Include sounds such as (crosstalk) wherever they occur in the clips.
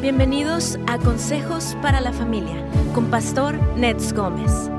Bienvenidos a Consejos para la Familia con Pastor Nets Gómez.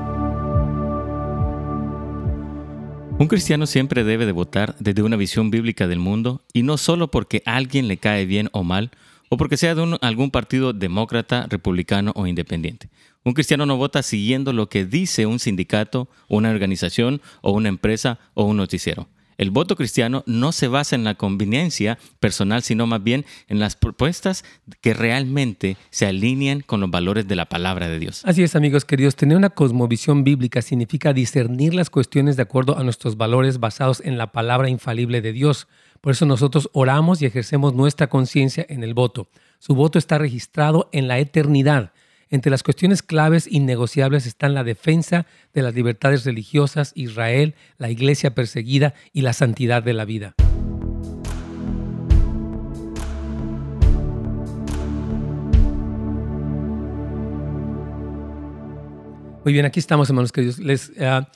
Un cristiano siempre debe de votar desde una visión bíblica del mundo y no solo porque alguien le cae bien o mal o porque sea de algún partido demócrata, republicano o independiente. Un cristiano no vota siguiendo lo que dice un sindicato, una organización o una empresa o un noticiero. El voto cristiano no se basa en la conveniencia personal, sino más bien en las propuestas que realmente se alinean con los valores de la palabra de Dios. Así es, amigos queridos. Tener una cosmovisión bíblica significa discernir las cuestiones de acuerdo a nuestros valores basados en la palabra infalible de Dios. Por eso nosotros oramos y ejercemos nuestra conciencia en el voto. Su voto está registrado en la eternidad. Entre las cuestiones claves innegociables están la defensa de las libertades religiosas, Israel, la iglesia perseguida y la santidad de la vida. Muy bien, aquí estamos, hermanos queridos. Les uh,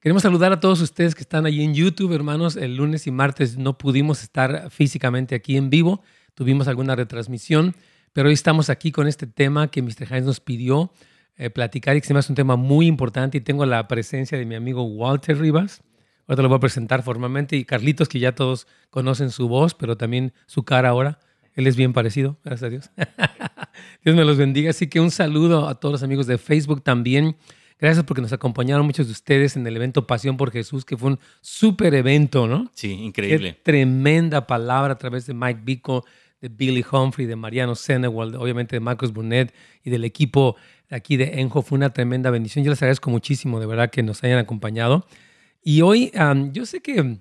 queremos saludar a todos ustedes que están ahí en YouTube, hermanos. El lunes y martes no pudimos estar físicamente aquí en vivo, tuvimos alguna retransmisión. Pero hoy estamos aquí con este tema que Mr. Hines nos pidió eh, platicar y que se me hace un tema muy importante y tengo la presencia de mi amigo Walter Rivas. Ahora lo voy a presentar formalmente y Carlitos, que ya todos conocen su voz, pero también su cara ahora. Él es bien parecido, gracias a Dios. (laughs) Dios me los bendiga. Así que un saludo a todos los amigos de Facebook también. Gracias porque nos acompañaron muchos de ustedes en el evento Pasión por Jesús, que fue un súper evento, ¿no? Sí, increíble. Qué tremenda palabra a través de Mike Bico de Billy Humphrey, de Mariano Senewald, obviamente de Marcos Brunet y del equipo aquí de Enjo. Fue una tremenda bendición. Yo les agradezco muchísimo, de verdad, que nos hayan acompañado. Y hoy, yo sé que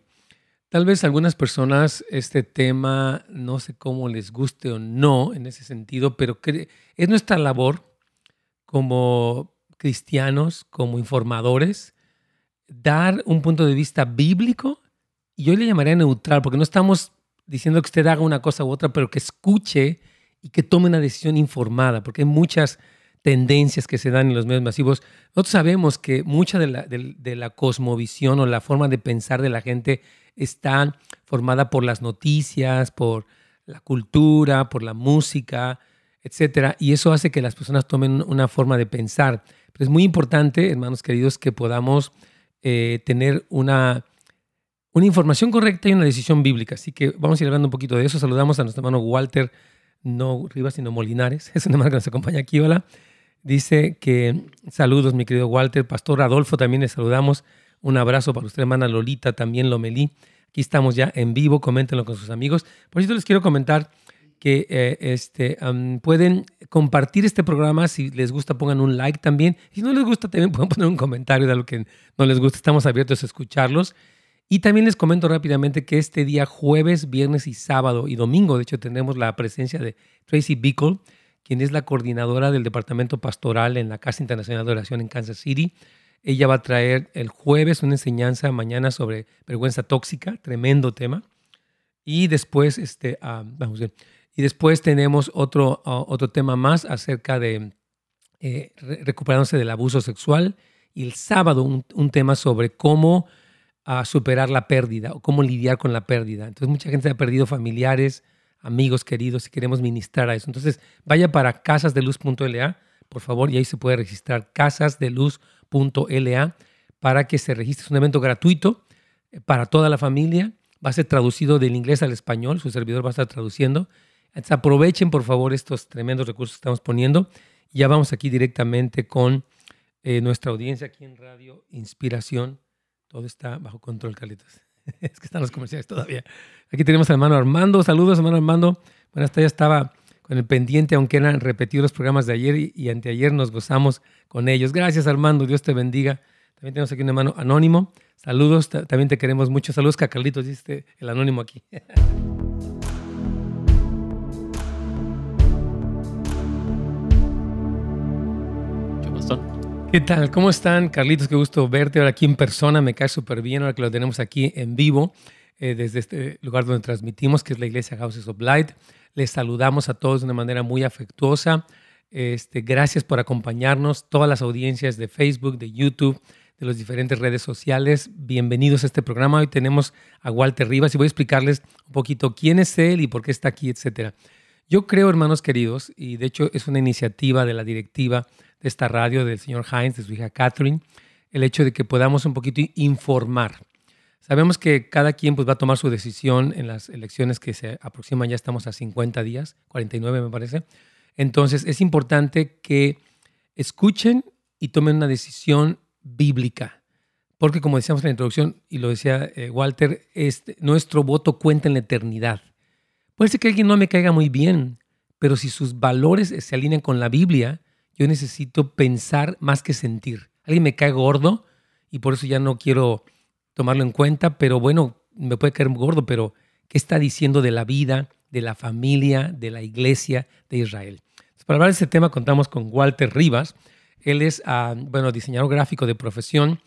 tal vez algunas personas este tema no sé cómo les guste o no en ese sentido, pero es nuestra labor como cristianos, como informadores, dar un punto de vista bíblico y yo le llamaría neutral, porque no estamos diciendo que usted haga una cosa u otra, pero que escuche y que tome una decisión informada, porque hay muchas tendencias que se dan en los medios masivos. Nosotros sabemos que mucha de la, de, la cosmovisión o la forma de pensar de la gente está formada por las noticias, por la cultura, por la música, etcétera, y eso hace que las personas tomen una forma de pensar. Pero es muy importante, hermanos queridos, que podamos eh, tener una una información correcta y una decisión bíblica. Así que vamos a ir hablando un poquito de eso. Saludamos a nuestro hermano Walter, no Rivas, sino Molinares. (laughs) Es un hermano que nos acompaña aquí. Hola. Dice que saludos, mi querido Walter. Pastor Adolfo, también le saludamos. Un abrazo para usted, hermana Lolita, también Lomelí. Aquí estamos ya en vivo. Coméntenlo con sus amigos. Por cierto, les quiero comentar que eh, este, pueden compartir este programa. Si les gusta, pongan un like también. Si no les gusta, también (laughs) pueden poner un comentario de lo que no les gusta. Estamos abiertos a escucharlos. Y también les comento rápidamente que este día jueves, viernes y sábado y domingo, de hecho, tenemos la presencia de Tracy Bickle, quien es la coordinadora del departamento pastoral en la Casa Internacional de Oración en Kansas City. Ella va a traer el jueves una enseñanza mañana sobre vergüenza tóxica, tremendo tema. Y después, este, ah, vamos a ver, y después tenemos otro, ah, otro tema más acerca de eh, del abuso sexual. Y el sábado un tema sobre cómo a superar la pérdida o cómo lidiar con la pérdida. Entonces mucha gente ha perdido familiares, amigos queridos y queremos ministrar a eso. Entonces vaya para casasdeluz.la, por favor, y ahí se puede registrar casasdeluz.la para que se registre. Es un evento gratuito eh, para toda la familia. Va a ser traducido del inglés al español, su servidor va a estar traduciendo. Entonces aprovechen por favor estos tremendos recursos que estamos poniendo. ya vamos aquí directamente con eh, nuestra audiencia aquí en Radio Inspiración todo está bajo control, Carlitos. (laughs) es que están los comerciales todavía. Aquí tenemos al hermano Armando. Saludos, hermano Armando. Bueno, hasta ya estaba con el pendiente, aunque eran repetidos los programas de ayer y, anteayer nos gozamos con ellos. Gracias, Armando. Dios te bendiga. También tenemos aquí un hermano anónimo. Saludos, también te queremos mucho. Saludos, Carlitos, dice el anónimo aquí. (laughs) ¿Qué tal? ¿Cómo están, Carlitos? Qué gusto verte ahora aquí en persona. Me cae súper bien ahora que lo tenemos aquí en vivo eh, desde este lugar donde transmitimos, que es la iglesia Houses of Light. Les saludamos a todos de una manera muy afectuosa. Este, gracias por acompañarnos, todas las audiencias de Facebook, de YouTube, de las diferentes redes sociales. Bienvenidos a este programa. Hoy tenemos a Walter Rivas y voy a explicarles un poquito quién es él y por qué está aquí, etcétera. Yo creo, hermanos queridos, y de hecho es una iniciativa de la directiva de esta radio del señor Heinz, de su hija Catherine, el hecho de que podamos un poquito informar. Sabemos que cada quien pues, va a tomar su decisión en las elecciones que se aproximan, ya estamos a 50 días, 49 me parece. Entonces es importante que escuchen y tomen una decisión bíblica. Porque como decíamos en la introducción, y lo decía eh, Walter, este, nuestro voto cuenta en la eternidad. Puede ser que alguien no me caiga muy bien, pero si sus valores se alinean con la Biblia, yo necesito pensar más que sentir. Alguien me cae gordo y por eso ya no quiero tomarlo en cuenta, pero bueno, me puede caer gordo, pero ¿qué está diciendo de la vida, de la familia, de la iglesia de Israel? para hablar de este tema contamos con Walter Rivas. Él es, ah, bueno, diseñador gráfico de profesión,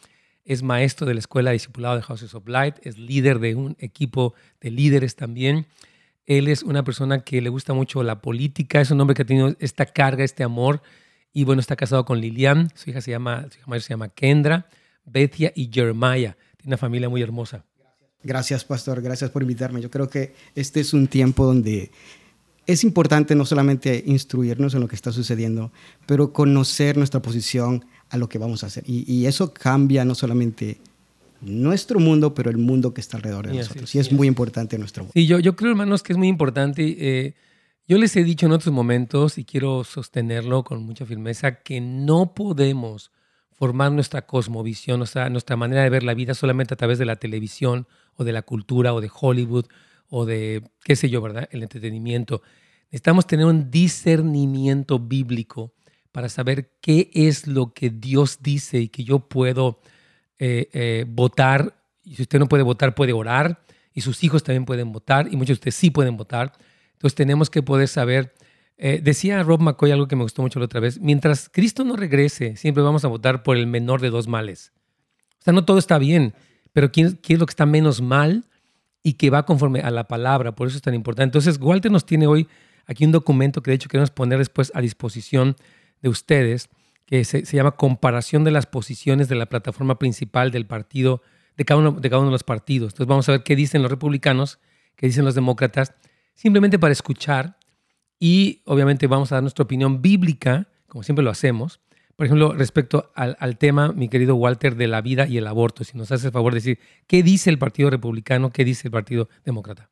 es maestro de la Escuela de Discipulado de Houses of Light, es líder de un equipo de líderes también. Él es una persona que le gusta mucho la política, es un hombre que ha tenido esta carga, este amor, y bueno, está casado con Lilian, su hija se llama, su hija mayor se llama Kendra, Bethia y Jeremiah una familia muy hermosa. Gracias, pastor. Gracias por invitarme. Yo creo que este es un tiempo donde es importante no solamente instruirnos en lo que está sucediendo, pero conocer nuestra posición a lo que vamos a hacer. Y, eso cambia no solamente nuestro mundo, pero el mundo que está alrededor de nosotros. y es muy importante nuestro mundo. Sí, yo, yo creo, hermanos, que es muy importante. Eh, yo les he dicho en otros momentos, y quiero sostenerlo con mucha firmeza, que no podemos formar nuestra cosmovisión, sea, nuestra manera de ver la vida solamente a través de la televisión o de la cultura o de Hollywood o de, qué sé yo, ¿verdad? El entretenimiento. Necesitamos tener un discernimiento bíblico para saber qué es lo que Dios dice y que yo puedo eh, eh, votar. Y si usted no puede votar, puede orar. Y sus hijos también pueden votar. Y muchos de ustedes sí pueden votar. Entonces tenemos que poder saber eh, decía Rob McCoy algo que me gustó mucho la otra vez. Mientras Cristo no regrese, siempre vamos a votar por el menor de dos males. O sea, no todo está bien, pero ¿quién, es lo que está menos mal y que va conforme a la palabra? Por eso es tan importante. Entonces, Walter nos tiene hoy aquí un documento que de hecho queremos poner después a disposición de ustedes, que se, llama Comparación de las posiciones de la plataforma principal del partido, de cada, uno, de cada uno de los partidos. Entonces, vamos a ver qué dicen los republicanos, qué dicen los demócratas, simplemente para escuchar y obviamente vamos a dar nuestra opinión bíblica, como siempre lo hacemos. Por ejemplo, respecto al, tema, mi querido Walter, de la vida y el aborto, si nos hace el favor de decir, ¿qué dice el Partido Republicano? ¿Qué dice el Partido Demócrata?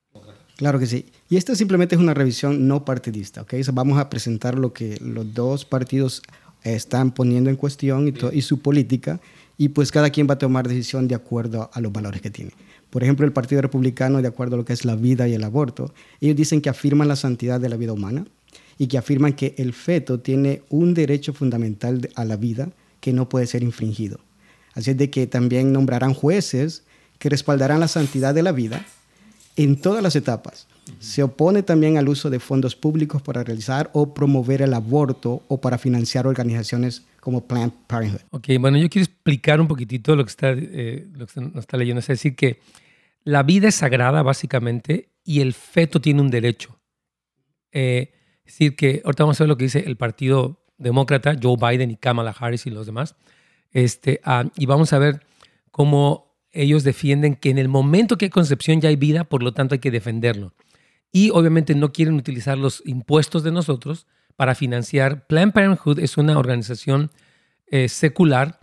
Claro que sí. Y esta simplemente es una revisión no partidista, ¿ok? vamos a presentar lo que los dos partidos están poniendo en cuestión y, y su política, y pues cada quien va a tomar decisión de acuerdo a los valores que tiene. Por ejemplo, el Partido Republicano, de acuerdo a lo que es la vida y el aborto, ellos dicen que afirman la santidad de la vida humana y que afirman que el feto tiene un derecho fundamental a la vida que no puede ser infringido. Así es de que también nombrarán jueces que respaldarán la santidad de la vida en todas las etapas. Se opone también al uso de fondos públicos para realizar o promover el aborto o para financiar organizaciones como Planned Parenthood. Ok, bueno, yo quiero explicar un poquitito lo que está, eh, lo que nos está leyendo. Es decir, que la vida es sagrada, básicamente, y el feto tiene un derecho. Eh, es decir, que ahorita vamos a ver lo que dice el Partido Demócrata, Joe Biden y Kamala Harris y los demás. Este, ah, y vamos a ver cómo ellos defienden que en el momento que hay concepción ya hay vida, por lo tanto hay que defenderlo. Y obviamente no quieren utilizar los impuestos de nosotros para financiar. Planned Parenthood es una organización eh, secular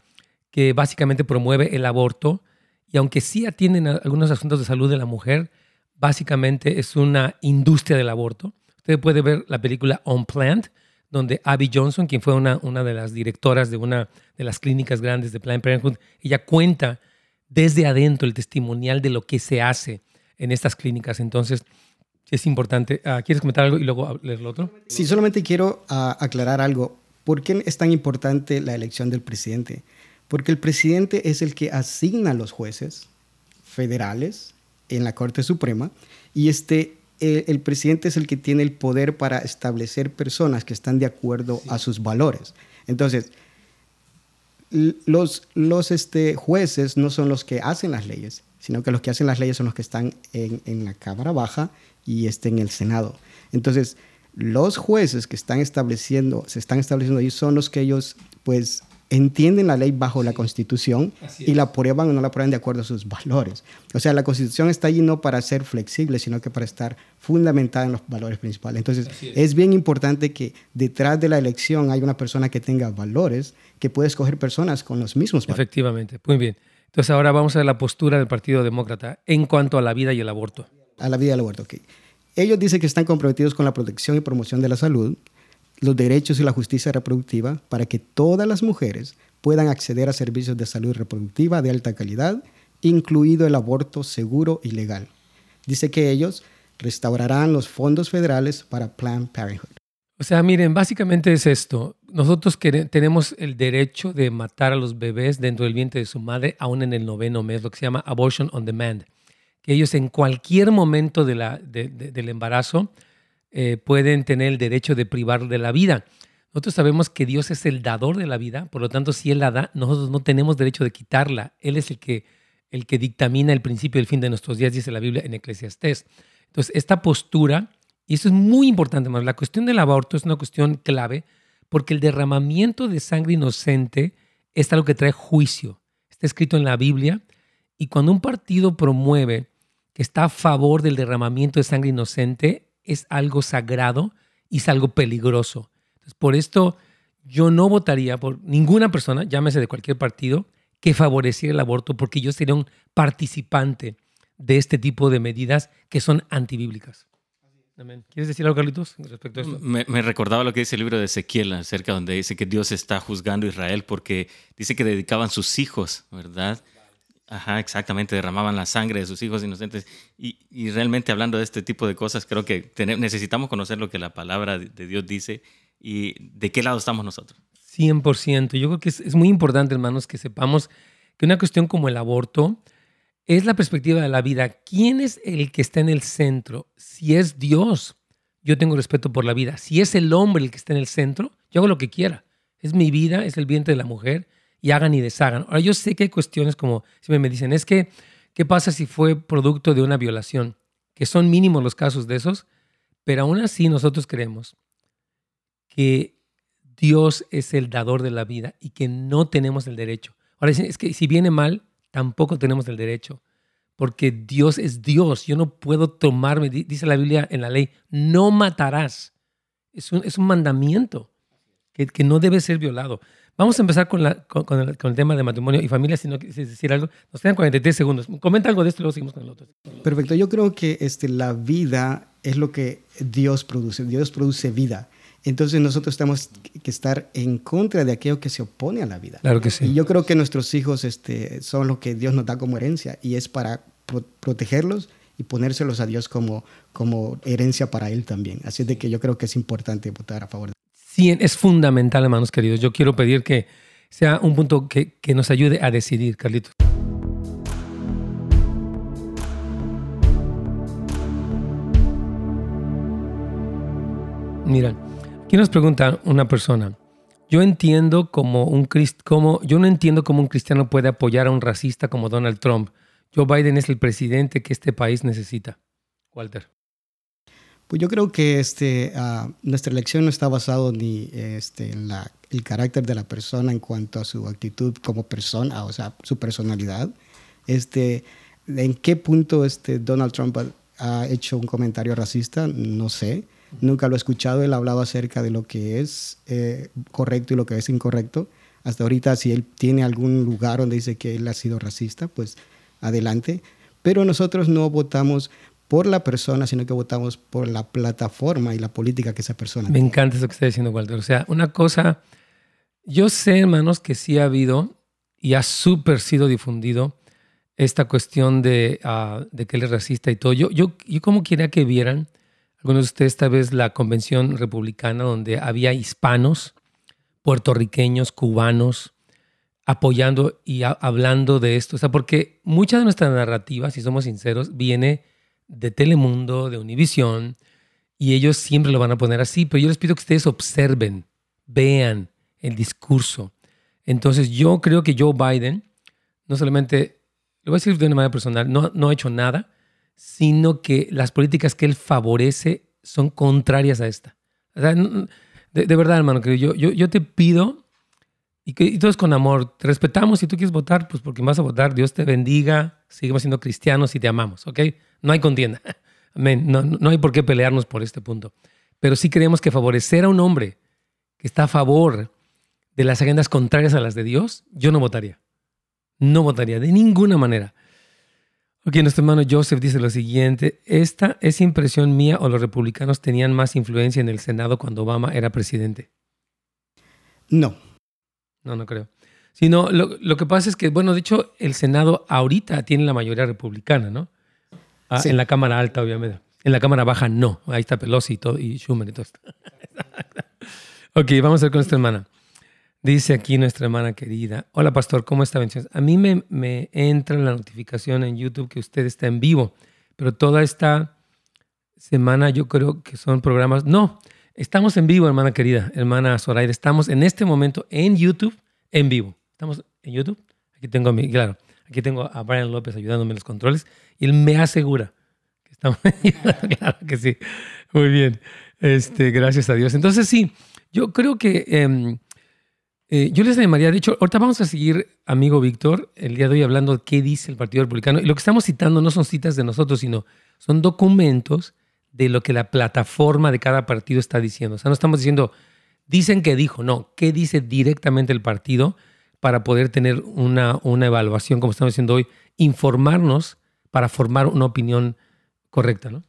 que básicamente promueve el aborto y aunque sí atienden algunos asuntos de salud de la mujer, básicamente es una industria del aborto. Usted puede ver la película On Plant, donde Abby Johnson, quien fue una, una de las directoras de una de las clínicas grandes de Planned Parenthood, ella cuenta desde adentro el testimonial de lo que se hace en estas clínicas. Entonces, es importante. Ah, ¿Quieres comentar algo y luego leer lo otro? Sí, solamente quiero ah, aclarar algo. ¿Por qué es tan importante la elección del presidente? porque el presidente es el que asigna a los jueces federales en la Corte Suprema y este, el, presidente es el que tiene el poder para establecer personas que están de acuerdo a sus valores. Entonces, los, los este, jueces no son los que hacen las leyes, sino que los que hacen las leyes son los que están en, en la Cámara Baja y este, en el Senado. Entonces, los jueces que están estableciendo, se están estableciendo ahí son los que ellos, pues, entienden la ley bajo la Constitución y la aprueban o no la aprueban de acuerdo a sus valores. O sea, la Constitución está allí no para ser flexible, sino que para estar fundamentada en los valores principales. Entonces, es. bien importante que detrás de la elección hay una persona que tenga valores, que puede escoger personas con los mismos valores. Efectivamente, muy bien. Entonces, ahora vamos a ver la postura del Partido Demócrata en cuanto a la vida y el aborto. A la vida y el aborto, ok. Ellos dicen que están comprometidos con la protección y promoción de la salud, los derechos y la justicia reproductiva para que todas las mujeres puedan acceder a servicios de salud reproductiva de alta calidad, incluido el aborto seguro y legal. Dice que ellos restaurarán los fondos federales para Planned Parenthood. O sea, miren, básicamente es esto. Nosotros tenemos el derecho de matar a los bebés dentro del vientre de su madre, aún en el noveno mes, lo que se llama abortion on demand. Que ellos en cualquier momento del embarazo eh, pueden tener el derecho de privar de la vida. Nosotros sabemos que Dios es el dador de la vida, por lo tanto, si Él la da, nosotros no tenemos derecho de quitarla. Él es el que, el que dictamina el principio y el fin de nuestros días, dice la Biblia en Eclesiastés. Entonces, esta postura, y eso es muy importante, más la cuestión del aborto es una cuestión clave, porque el derramamiento de sangre inocente es algo que trae juicio. Está escrito en la Biblia, y cuando un partido promueve está a favor del derramamiento de sangre inocente, es algo sagrado y es algo peligroso. por esto yo no votaría por ninguna persona, llámese de cualquier partido, que favoreciera el aborto, porque yo sería un participante de este tipo de medidas que son antibíblicas. ¿Quieres decir algo, Carlitos, respecto a esto? Me, me, recordaba lo que dice el libro de Ezequiel, acerca donde dice que Dios está juzgando a Israel porque dice que dedicaban sus hijos, ¿verdad? Ajá, exactamente, derramaban la sangre de sus hijos inocentes. Y, realmente hablando de este tipo de cosas, creo que necesitamos conocer lo que la palabra de Dios dice y de qué lado estamos nosotros. 100%. Yo creo que es, es muy importante, hermanos, que sepamos que una cuestión como el aborto es la perspectiva de la vida. ¿Quién es el que está en el centro? Si es Dios, yo tengo respeto por la vida. Si es el hombre el que está en el centro, yo hago lo que quiera. Es mi vida, es el vientre de la mujer y hagan y deshagan. Ahora, yo sé que hay cuestiones como, si me dicen, es que, ¿qué pasa si fue producto de una violación? Que son mínimos los casos de esos, pero aún así nosotros creemos que Dios es el dador de la vida y que no tenemos el derecho. Ahora, es que si viene mal, tampoco tenemos el derecho, porque Dios es Dios. Yo no puedo tomarme, dice la Biblia en la ley, no matarás. Es un, es un mandamiento que, que no debe ser violado. Vamos a empezar con, la, con, el, tema de matrimonio y familia, si no quieres decir algo. Nos quedan 43 segundos. Comenta algo de esto y luego seguimos con el otro. Perfecto. Yo creo que este, la vida es lo que Dios produce. Dios produce vida. Entonces nosotros tenemos que estar en contra de aquello que se opone a la vida. Claro que sí. Y yo creo que nuestros hijos este, son lo que Dios nos da como herencia y es para protegerlos y ponérselos a Dios como, como herencia para Él también. Así es de que yo creo que es importante votar a favor de Es fundamental, hermanos queridos. Yo quiero pedir que sea un punto que, que nos ayude a decidir, Carlitos. Mira, aquí nos pregunta una persona. Yo entiendo como un como yo no entiendo cómo un cristiano puede apoyar a un racista como Donald Trump. Joe Biden es el presidente que este país necesita. Walter. Pues yo creo que este, uh, nuestra elección no está basado ni este, en la, el carácter de la persona en cuanto a su actitud como persona, o sea, su personalidad. Este, ¿En qué punto este Donald Trump ha, hecho un comentario racista? No sé. Nunca lo he escuchado. Él ha hablado acerca de lo que es eh, correcto y lo que es incorrecto. Hasta ahorita, si él tiene algún lugar donde dice que él ha sido racista, pues adelante. Pero nosotros no votamos por la persona, sino que votamos por la plataforma y la política que esa persona Me encanta eso que está diciendo Walter. O sea, una cosa, yo sé, hermanos, que sí ha habido y ha súper sido difundido esta cuestión de, uh, de, que él es racista y todo. Yo, yo, yo como quería que vieran, algunos de ustedes esta vez la convención republicana donde había hispanos, puertorriqueños, cubanos, apoyando y hablando de esto. O sea, porque mucha de nuestra narrativa, si somos sinceros, viene de Telemundo, de Univisión, y ellos siempre lo van a poner así, pero yo les pido que ustedes observen, vean el discurso. Entonces yo creo que Joe Biden, no solamente, lo voy a decir de una manera personal, no, no ha hecho nada, sino que las políticas que él favorece son contrarias a esta. de, verdad, hermano, yo, yo, yo te pido Y, todo es con amor. Te respetamos si tú quieres votar, pues porque vas a votar. Dios te bendiga. Seguimos siendo cristianos y te amamos, ¿ok? No hay contienda. (laughs) Amén. No, no hay por qué pelearnos por este punto. Pero sí creemos que favorecer a un hombre que está a favor de las agendas contrarias a las de Dios, yo no votaría. No votaría de ninguna manera. Ok, nuestro hermano Joseph dice lo siguiente, ¿esta es impresión mía o los republicanos tenían más influencia en el Senado cuando Obama era presidente? No. No, no creo. Sino, lo, lo que pasa es que, bueno, de hecho, el Senado ahorita tiene la mayoría republicana, ¿no? Ah, en la Cámara Alta, obviamente. En la Cámara Baja, no. Ahí está Pelosi y, todo, y Schumer y todo esto. (laughs) ok, vamos a ver con nuestra hermana. Dice aquí nuestra hermana querida. Hola, pastor, ¿cómo está? A mí me, me entra la notificación en YouTube que usted está en vivo, pero toda esta semana yo creo que son programas. No, estamos en vivo, hermana querida, hermana Zoraida. Estamos en este momento en YouTube, en vivo. ¿Estamos en YouTube? Aquí tengo a mi, claro, aquí tengo a Brian López ayudándome en los controles y él me asegura que estamos (laughs) Claro que sí. Muy bien. Este, gracias a Dios. Entonces, sí, yo creo que. Em, eh, yo les llamaría, de hecho, ahorita vamos a seguir, amigo Víctor, el día de hoy hablando de qué dice el Partido Republicano. Y lo que estamos citando no son citas de nosotros, sino son documentos de lo que la plataforma de cada partido está diciendo. O sea, no estamos diciendo, dicen que dijo, no, qué dice directamente el partido para poder tener una, una evaluación, como estamos diciendo hoy, informarnos para formar una opinión correcta, ¿no?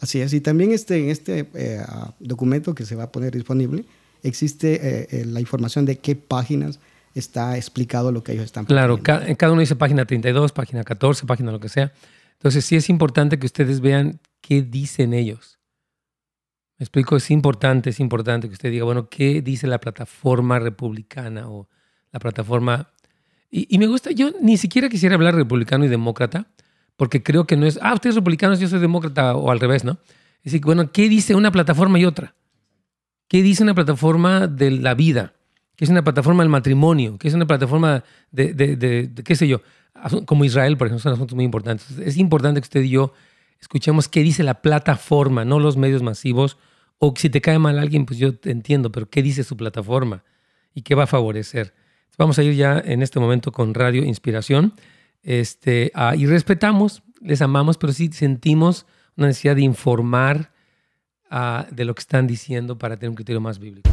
Así es, y también este, en este eh, documento que se va a poner disponible, existe eh, eh, la información de qué páginas está explicado lo que ellos están Claro, cada uno dice página 32, página 14, página lo que sea. Entonces sí es importante que ustedes vean qué dicen ellos. Me explico, es importante, es importante que usted diga, bueno, ¿qué dice la plataforma republicana o la plataforma... Y, me gusta, yo ni siquiera quisiera hablar republicano y demócrata, porque creo que no es, ah, ustedes republicanos, yo soy demócrata o al revés, ¿no? Es decir, bueno, ¿qué dice una plataforma y otra? ¿Qué dice una plataforma de la vida? ¿Qué es una plataforma del matrimonio? ¿Qué es una plataforma de, qué sé yo? Como Israel, por ejemplo, son asuntos muy importantes. Es importante que usted y yo escuchemos qué dice la plataforma, no los medios masivos. O si te cae mal alguien, pues yo te entiendo, pero ¿qué dice su plataforma? ¿Y qué va a favorecer? Vamos a ir ya en este momento con Radio Inspiración. Este, ah, y respetamos, les amamos, pero sí sentimos una necesidad de informar de lo que están diciendo para tener un criterio más bíblico.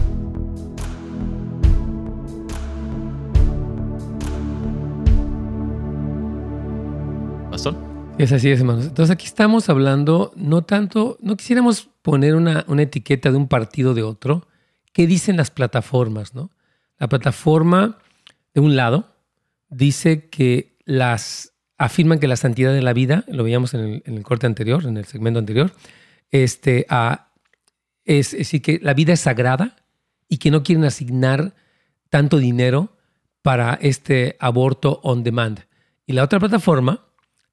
Pastor. Es así, es, hermanos. Entonces aquí estamos hablando, no tanto, no quisiéramos poner una, una etiqueta de un partido de otro. ¿Qué dicen las plataformas? No? La plataforma, de un lado, dice que las afirman que la santidad de la vida, lo veíamos en el, corte anterior, en el segmento anterior, este, a, es, decir, que la vida es sagrada y que no quieren asignar tanto dinero para este aborto on demand. Y la otra plataforma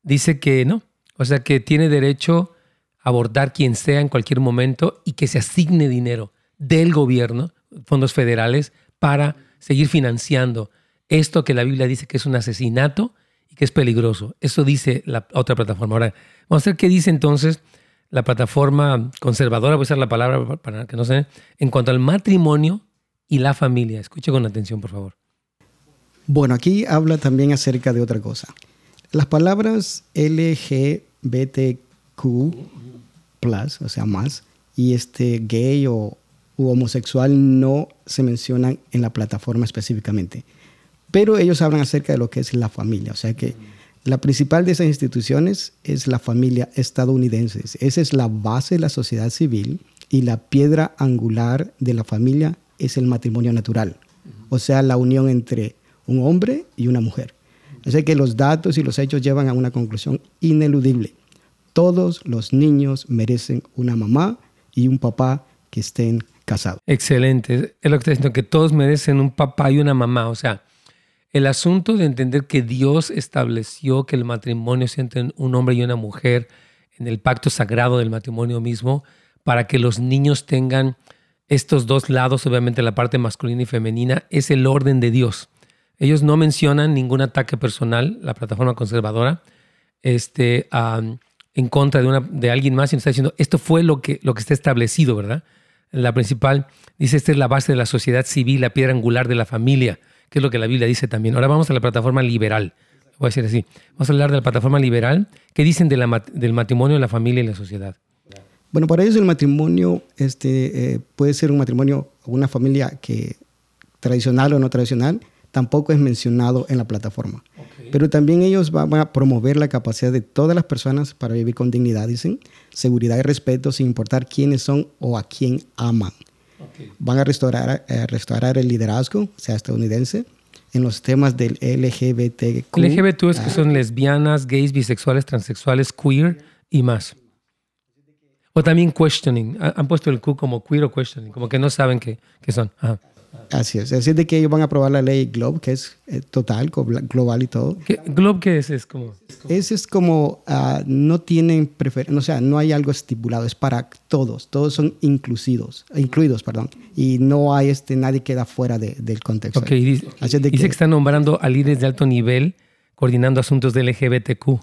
dice que no, o sea, que tiene derecho a abortar quien sea en cualquier momento y que se asigne dinero del gobierno, fondos federales, para seguir financiando esto que la Biblia dice que es un asesinato y que es peligroso. Eso dice la otra plataforma. Ahora, vamos a ver qué dice entonces la plataforma conservadora, voy a usar la palabra para que no se... En cuanto al matrimonio y la familia. Escuche con atención, por favor. Bueno, aquí habla también acerca de otra cosa. Las palabras LGBTQ, o sea, más, y este gay o homosexual no se mencionan en la plataforma específicamente. Pero ellos hablan acerca de lo que es la familia. O sea que la principal de esas instituciones es la familia estadounidense. Esa es la base de la sociedad civil y la piedra angular de la familia es el matrimonio natural, o sea, la unión entre un hombre y una mujer. Así que los datos y los hechos llevan a una conclusión ineludible. Todos los niños merecen una mamá y un papá que estén casados. Excelente. Es lo que está diciendo, que todos merecen un papá y una mamá. O sea, el asunto de entender que Dios estableció que el matrimonio sea entre un hombre y una mujer en el pacto sagrado del matrimonio mismo, para que los niños tengan estos dos lados, obviamente la parte masculina y femenina, es el orden de Dios. Ellos no mencionan ningún ataque personal, la plataforma conservadora, este, en contra de, una, de alguien más, sino está diciendo, esto fue lo que, lo que está establecido, ¿verdad? La principal dice, esta es la base de la sociedad civil, la piedra angular de la familia que es lo que la Biblia dice también. Ahora vamos a la plataforma liberal. Voy a decir así. Vamos a hablar de la plataforma liberal. ¿Qué dicen de la, del matrimonio, la familia y la sociedad? Bueno, para ellos el matrimonio este, eh, puede ser un matrimonio una familia que tradicional o no tradicional, tampoco es mencionado en la plataforma. Pero también ellos van a promover la capacidad de todas las personas para vivir con dignidad, dicen, seguridad y respeto sin importar quiénes son o a quién aman. Van a restaurar, eh, restaurar el liderazgo, sea estadounidense, en los temas del LGBTQ. LGBT es que son lesbianas, gays, bisexuales, transexuales, queer y más. O también questioning. Han puesto el Q como queer o questioning, como que no saben qué, qué son. Ajá. Así es. Es decir, de que ellos van a aprobar la ley GLOBE, que es eh, total, global y todo. ¿Qué, ¿GLOBE qué es? Es como... Ese es como, uh, no tienen preferencia, o sea, no hay algo estipulado, es para todos, todos son incluidos, incluidos, perdón, y no hay este, nadie queda fuera de, del contexto. Ok, dice, dice que, que, están nombrando a líderes de alto nivel coordinando asuntos del LGBTQ.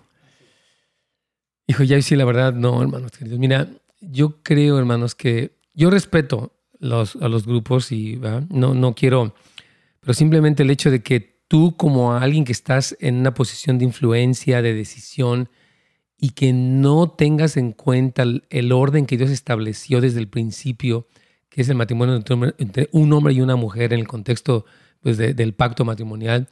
Hijo, ya sí, la verdad, no, hermanos queridos. Mira, yo creo, hermanos, que yo respeto los, a los grupos y no, no quiero, pero simplemente el hecho de que tú como alguien que estás en una posición de influencia, de decisión, y que no tengas en cuenta el, orden que Dios estableció desde el principio, que es el matrimonio entre, un hombre y una mujer en el contexto pues, del pacto matrimonial,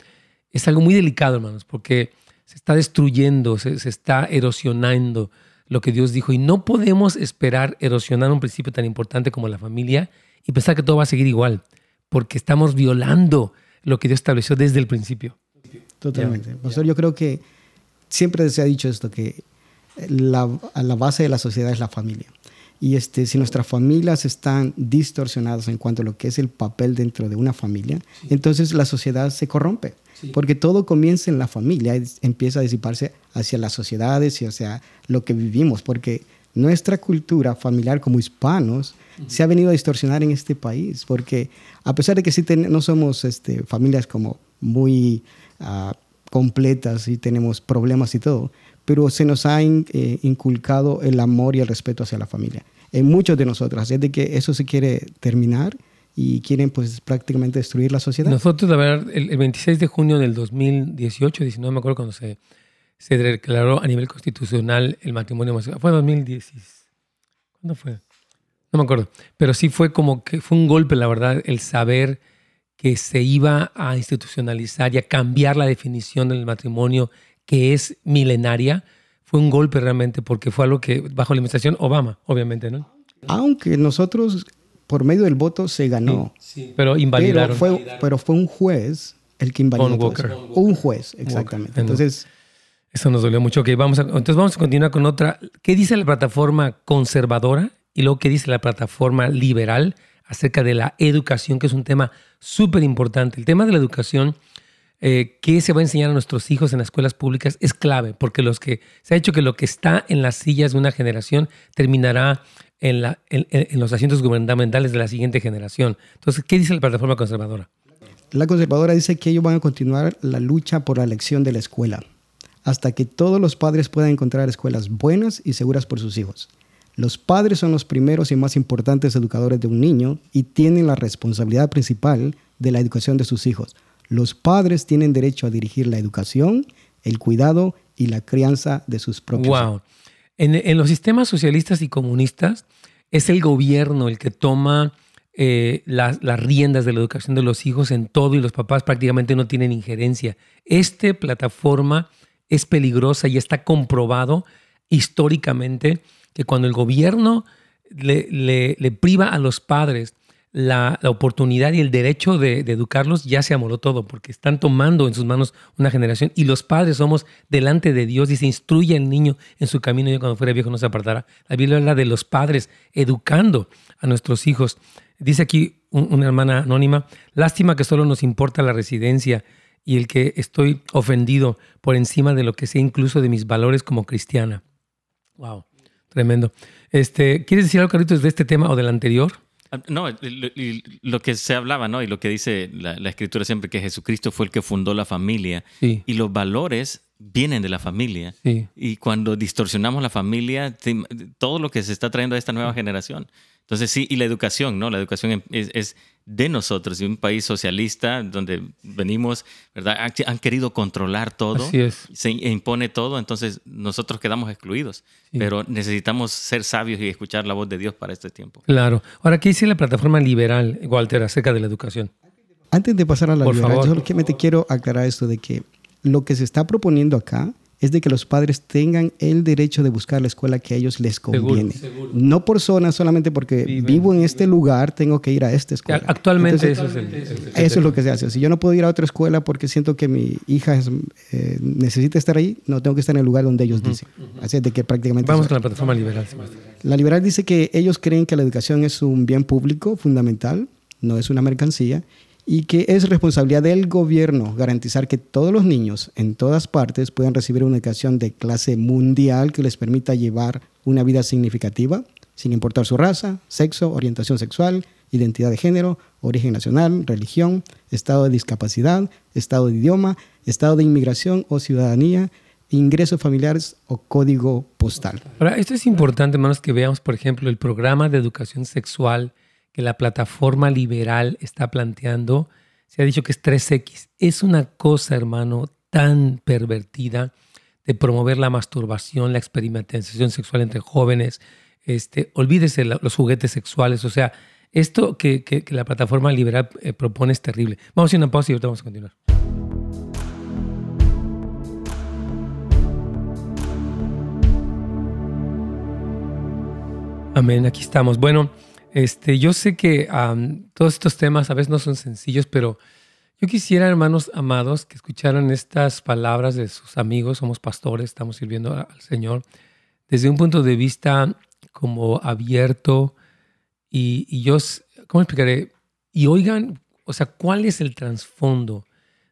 es algo muy delicado, hermanos, porque se está destruyendo, se, se está erosionando lo que Dios dijo. Y no podemos esperar erosionar un principio tan importante como la familia y pensar que todo va a seguir igual, porque estamos violando lo que Dios estableció desde el principio. Totalmente. Pastor, yo creo que siempre se ha dicho esto, que la, la base de la sociedad es la familia. Y este, si nuestras familias están distorsionadas en cuanto a lo que es el papel dentro de una familia, entonces la sociedad se corrompe. Porque todo comienza en la familia y empieza a disiparse hacia las sociedades y hacia lo que vivimos. Porque nuestra cultura familiar como hispanos se ha venido a distorsionar en este país. Porque a pesar de que sí no somos este, familias como muy uh, completas y tenemos problemas y todo, pero se nos ha eh, inculcado el amor y el respeto hacia la familia en muchos de nosotros. Es de que eso se quiere terminar y quieren pues prácticamente destruir la sociedad. Nosotros, la verdad, el, 26 de junio del 2018, 19, me acuerdo cuando se, se declaró a nivel constitucional el matrimonio homosexual. Fue 2016. ¿Cuándo fue? No me acuerdo. Pero sí fue como que fue un golpe, la verdad, el saber que se iba a institucionalizar y a cambiar la definición del matrimonio que es milenaria fue un golpe realmente porque fue algo que bajo la administración Obama, obviamente, ¿no? Aunque nosotros por medio del voto se ganó. Sí, pero invalidaron. Pero fue, pero fue un juez el que invalidó. Walker. Un juez, exactamente. Entonces... Eso nos dolió mucho. Okay, vamos a, entonces vamos a continuar con otra. ¿Qué dice la plataforma conservadora y luego qué dice la plataforma liberal acerca de la educación, que es un tema súper importante? El tema de la educación eh, qué se va a enseñar a nuestros hijos en las escuelas públicas es clave, porque los que, se ha hecho que lo que está en las sillas de una generación terminará en, la, en, los asientos gubernamentales de la siguiente generación. Entonces, ¿qué dice la plataforma conservadora? La conservadora dice que ellos van a continuar la lucha por la elección de la escuela, hasta que todos los padres puedan encontrar escuelas buenas y seguras por sus hijos. Los padres son los primeros y más importantes educadores de un niño y tienen la responsabilidad principal de la educación de sus hijos. Los padres tienen derecho a dirigir la educación, el cuidado y la crianza de sus propios wow. En, los sistemas socialistas y comunistas es el gobierno el que toma eh, las, riendas de la educación de los hijos en todo y los papás prácticamente no tienen injerencia. Esta plataforma es peligrosa y está comprobado históricamente que cuando el gobierno le priva a los padres la, oportunidad y el derecho de, educarlos, ya se amoló todo, porque están tomando en sus manos una generación y los padres somos delante de Dios y se instruye al niño en su camino y cuando fuera viejo no se apartará. La Biblia habla de los padres educando a nuestros hijos. Dice aquí una hermana anónima, lástima que solo nos importa la residencia y el que estoy ofendido por encima de lo que sé incluso de mis valores como cristiana. Wow, tremendo. Este, ¿Quieres decir algo, Carlitos, de este tema o del anterior? Ah, no, lo, que se hablaba, ¿no? Y lo que dice la, escritura siempre, que Jesucristo fue el que fundó la familia. Y los valores vienen de la familia. Y cuando distorsionamos la familia, todo lo que se está trayendo a esta nueva generación Entonces sí, y la educación, ¿no? La educación es, es de nosotros, de un país socialista donde venimos, ¿verdad? Han, han querido controlar todo, Así es. se impone todo, entonces nosotros quedamos excluidos. Sí. Pero necesitamos ser sabios y escuchar la voz de Dios para este tiempo. Claro. Ahora, ¿qué dice la plataforma liberal, Walter, acerca de la educación? Antes de pasar a la Por liberal, favor. yo solamente quiero aclarar esto de que lo que se está proponiendo acá es de que los padres tengan el derecho de buscar la escuela que a ellos les conviene. seguro. No por zona, solamente porque Viven- vivo en este lugar, tengo que ir a esta escuela. Actualmente Entonces, eso es el... el- Eso es lo que se hace. Si yo no puedo ir a otra escuela porque siento que mi hija es, eh, necesita estar ahí, no tengo que estar en el lugar donde ellos dicen. Así es de que prácticamente... Vamos con la plataforma liberal. La liberal dice que ellos creen que la educación es un bien público fundamental, no es una mercancía, y que es responsabilidad del gobierno garantizar que todos los niños en todas partes puedan recibir una educación de clase mundial que les permita llevar una vida significativa, sin importar su raza, sexo, orientación sexual, identidad de género, origen nacional, religión, estado de discapacidad, estado de idioma, estado de inmigración o ciudadanía, ingresos familiares o código postal. Ahora, esto es importante, hermanos, que veamos, por ejemplo, el programa de educación sexual que la plataforma liberal está planteando. Se ha dicho que es 3X. Es una cosa, hermano, tan pervertida de promover la masturbación, la experimentación sexual entre jóvenes. Este, olvídese los juguetes sexuales. O sea, esto que, que- la plataforma liberal eh, propone es terrible. Vamos a una pausa y ahorita vamos a continuar. Amén, aquí estamos. Bueno, este, yo sé que todos estos temas a veces no son sencillos, pero yo quisiera, hermanos amados, que escucharan estas palabras de sus amigos. Somos pastores, estamos sirviendo al Señor desde un punto de vista como abierto y, yo, ¿cómo explicaré? Y oigan, o sea, ¿cuál es el trasfondo?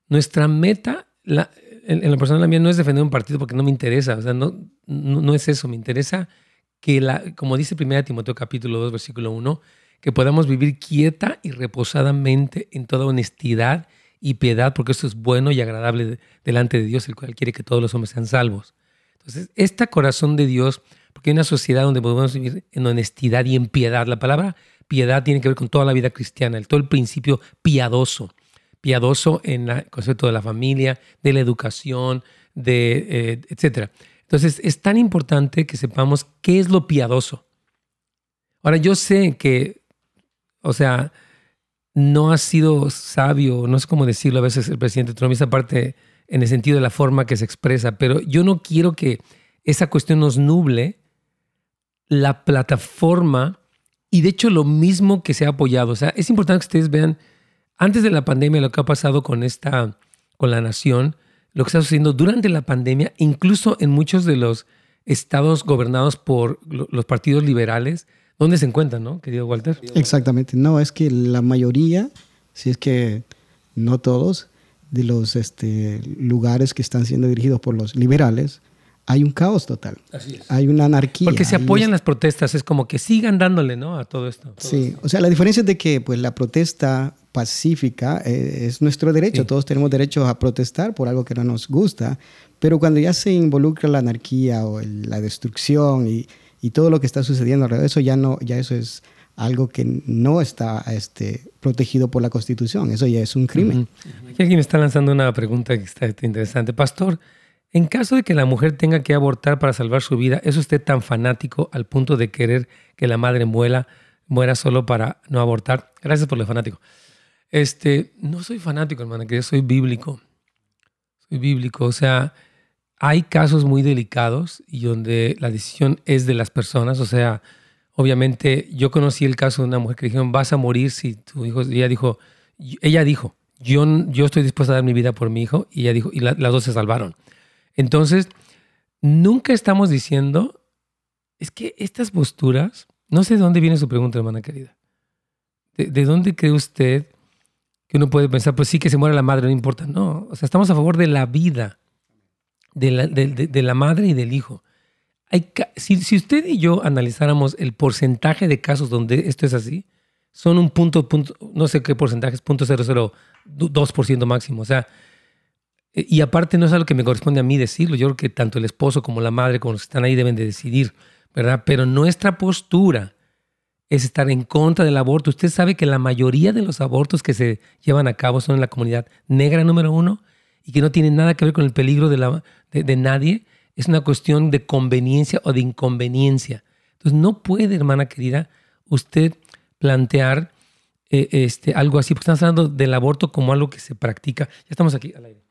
Nuestra meta, la, en, la persona mía, no es defender un partido porque no me interesa, o sea, no, no es eso, me interesa que, la, como dice 1 Timoteo capítulo 2, versículo 1, que podamos vivir quieta y reposadamente en toda honestidad y piedad, porque esto es bueno y agradable de- delante de Dios, el cual quiere que todos los hombres sean salvos. Entonces, este corazón de Dios, porque hay una sociedad donde podemos vivir en honestidad y en piedad. La palabra piedad tiene que ver con toda la vida cristiana, el, todo el principio piadoso. Piadoso en el concepto de la familia, de la educación, de, eh, etcétera. Entonces, es tan importante que sepamos qué es lo piadoso. Ahora, yo sé que, o sea, no ha sido sabio, no sé cómo decirlo a veces el presidente Trump, esa parte en el sentido de la forma que se expresa, pero yo no quiero que esa cuestión nos nuble la plataforma y de hecho lo mismo que se ha apoyado. O sea, es importante que ustedes vean, antes de la pandemia, lo que ha pasado con esta, con la nación, lo que está sucediendo durante la pandemia, incluso en muchos de los estados gobernados por lo- los partidos liberales, ¿dónde se encuentran, no, querido Walter? Exactamente, no, es que la mayoría, si es que no todos, de los este, lugares que están siendo dirigidos por los liberales, hay un caos total. Así es. Hay una anarquía. Porque se apoyan las protestas, es como que sigan dándole, ¿no? A todo esto. Sí, o sea, la diferencia es de que pues, la protesta pacífica eh, es nuestro derecho. Sí. Todos tenemos derecho a protestar por algo que no nos gusta, pero cuando ya se involucra la anarquía o el- la destrucción y, y todo lo que está sucediendo alrededor, eso ya no, ya eso es algo que no está este, protegido por la Constitución. Eso ya es un crimen. Aquí alguien me está lanzando una pregunta que está interesante. Pastor, en caso de que la mujer tenga que abortar para salvar su vida, ¿es usted tan fanático al punto de querer que la madre muera, muera solo para no abortar? Gracias por lo fanático. Este, no soy fanático, hermana, que yo soy bíblico. Soy bíblico. O sea, hay casos muy delicados y donde la decisión es de las personas. O sea, obviamente yo conocí el caso de una mujer que dijeron, vas a morir si tu hijo, ella dijo, ella dijo, yo, yo estoy dispuesta a dar mi vida por mi hijo, y ella dijo, y la- las dos se salvaron. Entonces, nunca estamos diciendo, es que estas posturas, no sé de dónde viene su pregunta, hermana querida. ¿De, de dónde cree usted que uno puede pensar, pues sí que se muera la madre, no importa? No, o sea, estamos a favor de la vida, de la, de- la madre y del hijo. Hay si, si usted y yo analizáramos el porcentaje de casos donde esto es así, son un punto, punto no sé qué porcentaje, es punto 002% máximo. O sea, y aparte no es algo que me corresponde a mí decirlo. Yo creo que tanto el esposo como la madre, como los que están ahí, deben de decidir, ¿verdad? Pero nuestra postura es estar en contra del aborto. Usted sabe que la mayoría de los abortos que se llevan a cabo son en la comunidad negra número uno y que no tienen nada que ver con el peligro de, la, de, nadie. Es una cuestión de conveniencia o de inconveniencia. Entonces no puede, hermana querida, usted plantear eh, este, algo así, porque estamos hablando del aborto como algo que se practica. Ya estamos aquí al aire.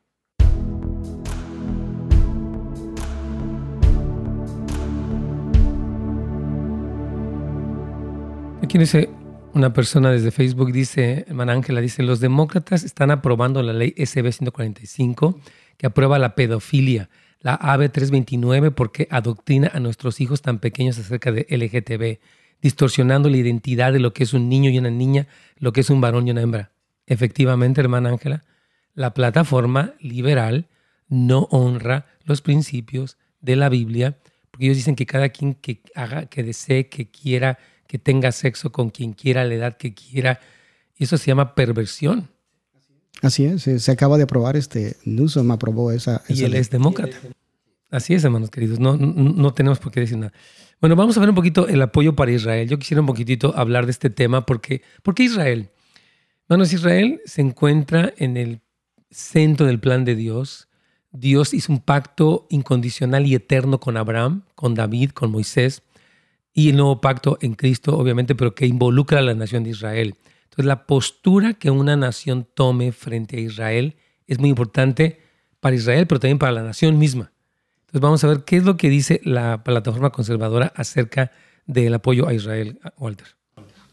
Aquí dice una persona desde Facebook, dice, hermana Ángela, dice, los demócratas están aprobando la ley SB 145 que aprueba la pedofilia, la AB 329 porque adoctrina a nuestros hijos tan pequeños acerca de LGTB, distorsionando la identidad de lo que es un niño y una niña, lo que es un varón y una hembra. Efectivamente, hermana Ángela, la plataforma liberal no honra los principios de la Biblia, porque ellos dicen que cada quien que haga, que desee, que quiera que tenga sexo con quien quiera, la edad que quiera. Y eso se llama perversión. Así es, se acaba de aprobar, este, Newsom aprobó esa. y él es demócrata. Así es, hermanos queridos, no, no, tenemos por qué decir nada. Bueno, vamos a ver un poquito el apoyo para Israel. Yo quisiera un poquitito hablar de este tema porque, ¿por qué Israel? Hermanos, Israel se encuentra en el centro del plan de Dios. Dios hizo un pacto incondicional y eterno con Abraham, con David, con Moisés y el nuevo pacto en Cristo, obviamente, pero que involucra a la nación de Israel. Entonces, la postura que una nación tome frente a Israel es muy importante para Israel, pero también para la nación misma. Entonces, vamos a ver qué es lo que dice la plataforma conservadora acerca del apoyo a Israel, Walter.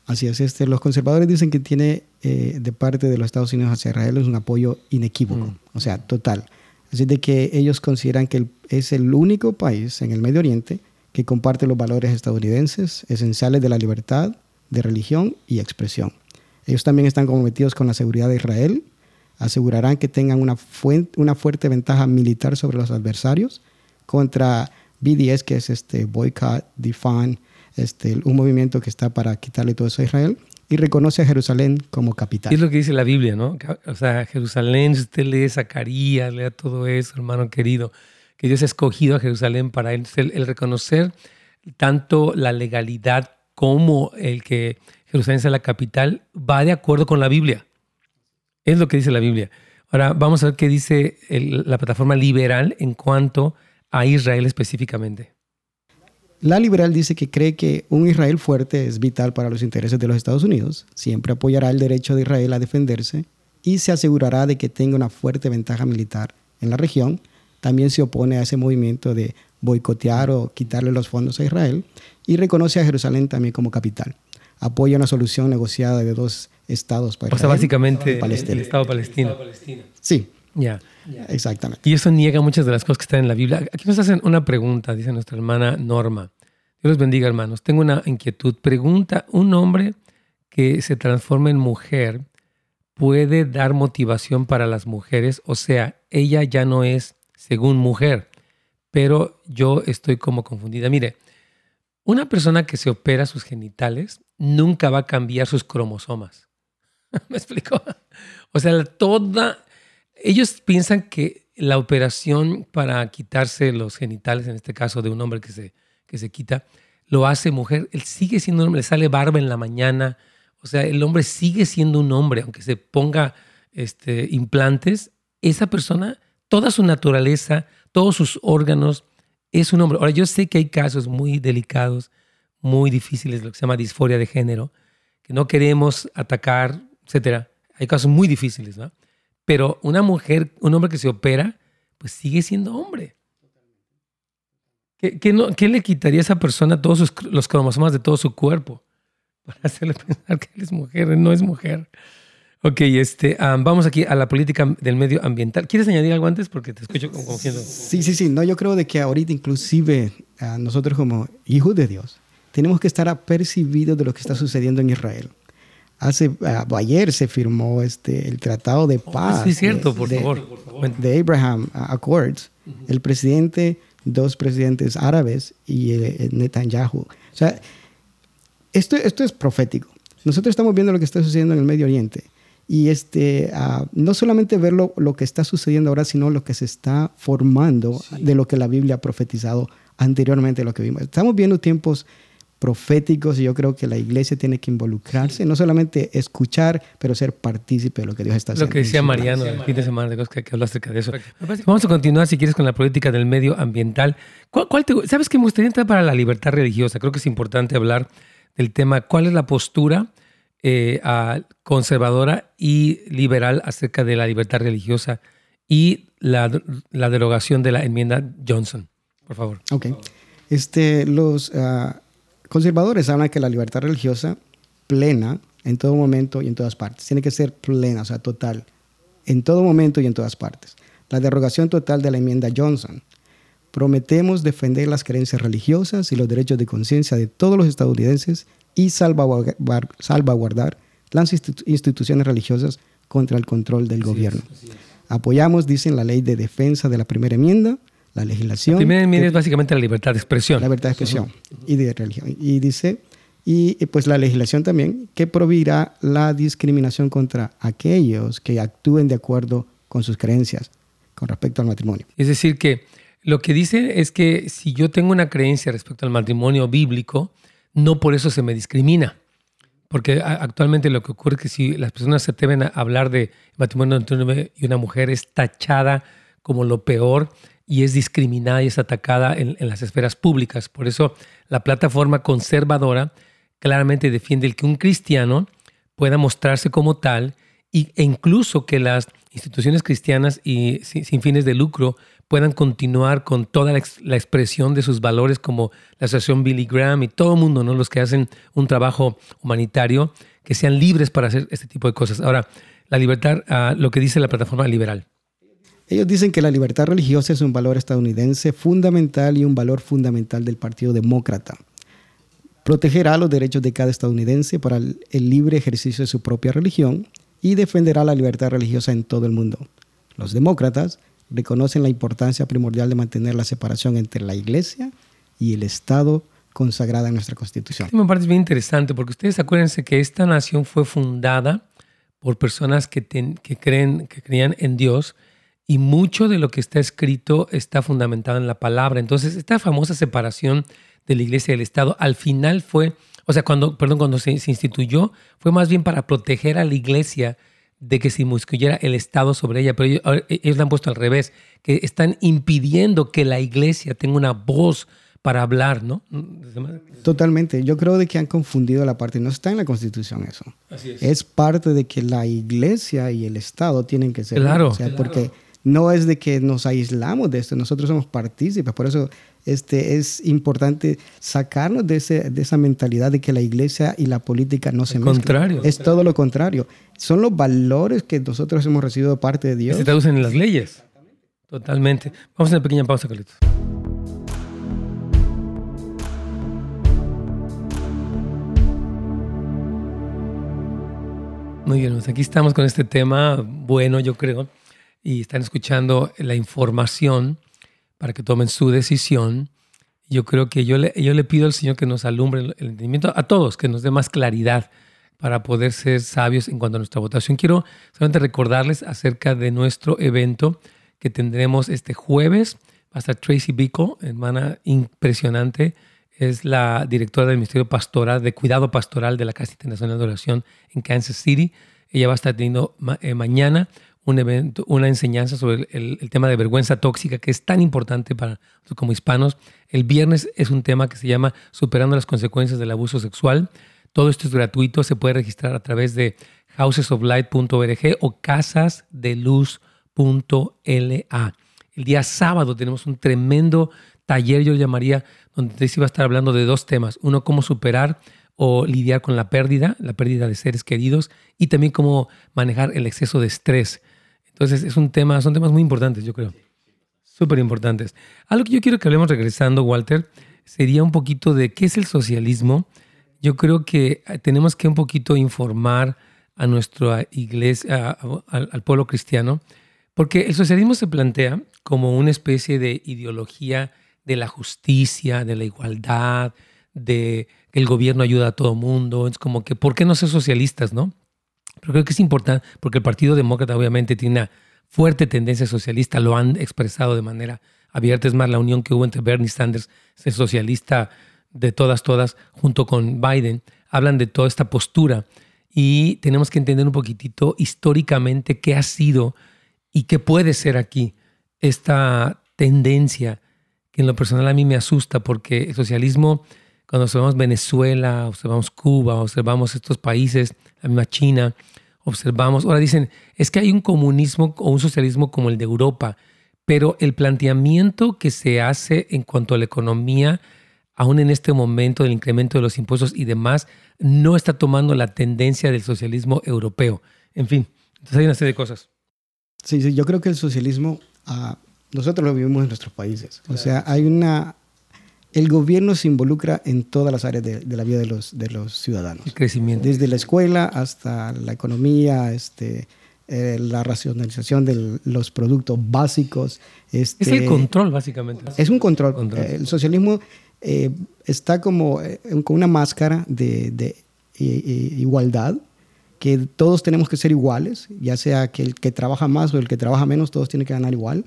Así es, este, los conservadores dicen que tiene eh, de parte de los Estados Unidos hacia Israel es un apoyo inequívoco, mm. o sea, total. Así de que ellos consideran que es el único país en el Medio Oriente que comparte los valores estadounidenses esenciales de la libertad, de religión y expresión. Ellos también están comprometidos con la seguridad de Israel, asegurarán que tengan una, una fuerte ventaja militar sobre los adversarios contra BDS, que es este boycott, defund, este, un movimiento que está para quitarle todo eso a Israel, y reconoce a Jerusalén como capital. es lo que dice la Biblia, ¿no? O sea, Jerusalén, si usted lee Zacarías, lea todo eso, hermano querido, que Dios ha escogido a Jerusalén para él. El, reconocer tanto la legalidad como el que Jerusalén sea la capital va de acuerdo con la Biblia. Es lo que dice la Biblia. Ahora vamos a ver qué dice la plataforma liberal en cuanto a Israel específicamente. La liberal dice que cree que un Israel fuerte es vital para los intereses de los Estados Unidos, siempre apoyará el derecho de Israel a defenderse y se asegurará de que tenga una fuerte ventaja militar en la región también se opone a ese movimiento de boicotear o quitarle los fondos a Israel y reconoce a Jerusalén también como capital. Apoya una solución negociada de dos estados para O sea, básicamente el Estado palestino. Sí. Ya. Exactamente. Y eso niega muchas de las cosas que están en la Biblia. Aquí nos hacen una pregunta, dice nuestra hermana Norma. Dios los bendiga, hermanos. Tengo una inquietud. Pregunta, ¿un hombre que se transforma en mujer puede dar motivación para las mujeres? O sea, ella ya no es según mujer, pero yo estoy como confundida. Mire, una persona que se opera sus genitales nunca va a cambiar sus cromosomas. (laughs) ¿Me explico? O sea, toda... Ellos piensan que la operación para quitarse los genitales, en este caso de un hombre que se, que se quita, lo hace mujer. Él sigue siendo un hombre, le sale barba en la mañana. O sea, el hombre sigue siendo un hombre, aunque se ponga este, implantes. Esa persona toda su naturaleza, todos sus órganos, es un hombre. Ahora, yo sé que hay casos muy delicados, muy difíciles, lo que se llama disforia de género, que no queremos atacar, etcétera. Hay casos muy difíciles, ¿no? Pero una mujer, un hombre que se opera, pues sigue siendo hombre. ¿Qué, no, qué le quitaría a esa persona todos los cromosomas de todo su cuerpo? (laughs) Para hacerle pensar que él es mujer, no es mujer. Ok, este, vamos aquí a la política del medio ambiental. ¿Quieres añadir algo antes? Porque te escucho como, siendo... Sí, sí, sí. No, yo creo de que ahorita inclusive nosotros como hijos de Dios tenemos que estar apercibidos de lo que está sucediendo en Israel. Hace, ayer se firmó este, el Tratado de oh, Paz. sí, cierto, por, favor. De Abraham Accords. El presidente, dos presidentes árabes y Netanyahu. O sea, esto, esto es profético. Nosotros estamos viendo lo que está sucediendo en el Medio Oriente y este, ah, no solamente ver lo, que está sucediendo ahora, sino lo que se está formando de lo que la Biblia ha profetizado anteriormente, lo que vimos. Estamos viendo tiempos proféticos y yo creo que la iglesia tiene que involucrarse, no solamente escuchar, pero ser partícipe de lo que Dios está haciendo. Lo que decía Mariano el fin de semana, que, que hablaste acerca de eso. Vamos a continuar, si quieres, con la política del medio ambiental. ¿Cuál, cuál te, ¿Sabes que me gustaría entrar para la libertad religiosa? Creo que es importante hablar del tema, ¿cuál es la postura eh, conservadora y liberal acerca de la libertad religiosa y la, la derogación de la enmienda Johnson? Por favor. Ok. Este, los ah, conservadores hablan que la libertad religiosa plena en todo momento y en todas partes. Tiene que ser plena, o sea, total, en todo momento y en todas partes. La derogación total de la enmienda Johnson. Prometemos defender las creencias religiosas y los derechos de conciencia de todos los estadounidenses y salvaguardar las instituciones religiosas contra el control del gobierno. Apoyamos, dicen, la ley de defensa de la primera enmienda la legislación. La primera enmienda es básicamente la libertad de expresión. La libertad de expresión y de religión. Y dice, y pues la legislación también, que prohibirá la discriminación contra aquellos que actúen de acuerdo con sus creencias con respecto al matrimonio. Es decir, que lo que dice es que si yo tengo una creencia respecto al matrimonio bíblico, no por eso se me discrimina. Porque actualmente lo que ocurre es que si las personas se atreven a hablar de matrimonio entre un hombre y una mujer, es tachada como lo peor y es discriminada y es atacada en, las esferas públicas. Por eso la plataforma conservadora claramente defiende el que un cristiano pueda mostrarse como tal e incluso que las instituciones cristianas y sin, fines de lucro puedan continuar con toda la, expresión de sus valores como la asociación Billy Graham y todo el mundo, ¿no? los que hacen un trabajo humanitario, que sean libres para hacer este tipo de cosas. Ahora, la libertad, ah, lo que dice la plataforma liberal. Ellos dicen que la libertad religiosa es un valor estadounidense fundamental y un valor fundamental del Partido Demócrata. Protegerá los derechos de cada estadounidense para el, libre ejercicio de su propia religión y defenderá la libertad religiosa en todo el mundo. Los demócratas reconocen la importancia primordial de mantener la separación entre la iglesia y el Estado consagrada en nuestra Constitución. me parece bien interesante porque ustedes acuérdense que esta nación fue fundada por personas que, creen, que creían en Dios y mucho de lo que está escrito está fundamentado en la palabra. Entonces, esta famosa separación de la iglesia y del Estado al final fue, o sea, cuando, perdón, cuando se, instituyó, fue más bien para proteger a la iglesia de que se inmiscuyera el Estado sobre ella, pero ellos, ellos la han puesto al revés, que están impidiendo que la iglesia tenga una voz para hablar, ¿no? Totalmente. Yo creo de que han confundido la parte. No está en la Constitución eso. Así es. es parte de que la iglesia y el Estado tienen que ser. Claro. O sea, porque no es de que nos aislamos de esto, nosotros somos partícipes, por eso este, es importante sacarnos de, ese, de esa mentalidad de que la iglesia y la política no se mezclan. contrario. Es todo lo contrario. Son los valores que nosotros hemos recibido de parte de Dios. se traducen en las leyes. Totalmente. Vamos a una pequeña pausa, Carlitos. Muy bien, pues aquí estamos con este tema bueno, yo creo y están escuchando la información para que tomen su decisión. Yo creo que yo le, yo le pido al Señor que nos alumbre el, entendimiento a todos, que nos dé más claridad para poder ser sabios en cuanto a nuestra votación. Quiero solamente recordarles acerca de nuestro evento que tendremos este jueves. Va a estar Tracy Bico, hermana impresionante. Es la directora del Ministerio Pastoral, de Cuidado Pastoral de la Casa Internacional de Oración en Kansas City. Ella va a estar teniendo eh, mañana un evento, una enseñanza sobre el, tema de vergüenza tóxica que es tan importante para como hispanos. El viernes es un tema que se llama Superando las consecuencias del abuso sexual. Todo esto es gratuito, se puede registrar a través de housesoflight.org o casasdeluz.la. El día sábado tenemos un tremendo taller, yo llamaría, donde se va a estar hablando de dos temas. Uno, cómo superar o lidiar con la pérdida, la pérdida de seres queridos, y también cómo manejar el exceso de estrés. Entonces, es un tema, son temas muy importantes, yo creo. Súper importantes. Algo que yo quiero que hablemos regresando, Walter, sería un poquito de qué es el socialismo. Yo creo que eh, tenemos que un poquito informar a nuestra iglesia, al pueblo cristiano, porque el socialismo se plantea como una especie de ideología de la justicia, de la igualdad, de que el gobierno ayuda a todo mundo. Es como que, ¿por qué no ser socialistas, no? Pero creo que es importante porque el Partido Demócrata obviamente tiene una fuerte tendencia socialista, lo han expresado de manera abierta. Es más, la unión que hubo entre Bernie Sanders, el socialista de todas, todas, junto con Biden, hablan de toda esta postura y tenemos que entender un poquitito históricamente qué ha sido y qué puede ser aquí esta tendencia que en lo personal a mí me asusta porque el socialismo, cuando observamos Venezuela, observamos Cuba, observamos estos países, la misma China, observamos, ahora dicen, es que hay un comunismo o un socialismo como el de Europa, pero el planteamiento que se hace en cuanto a la economía, aún en este momento del incremento de los impuestos y demás, no está tomando la tendencia del socialismo europeo. En fin, entonces hay una serie de cosas. Sí, sí, yo creo que el socialismo, ah, nosotros lo vivimos en nuestros países. O sea, hay una... El gobierno se involucra en todas las áreas de, la vida de los, de los ciudadanos. El crecimiento. Desde la escuela hasta la economía, este, eh, la racionalización de los productos básicos. Este, es el control, básicamente. Es un control. Eh, el socialismo eh, está como con una máscara de, de igualdad, que todos tenemos que ser iguales, ya sea que el que trabaja más o el que trabaja menos, todos tienen que ganar igual.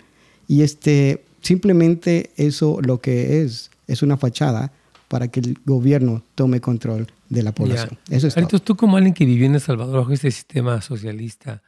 Y este, simplemente eso lo que es, es una fachada para que el gobierno tome control de la población. Eso es Entonces, tú como alguien que vivió en El Salvador bajo este sistema socialista,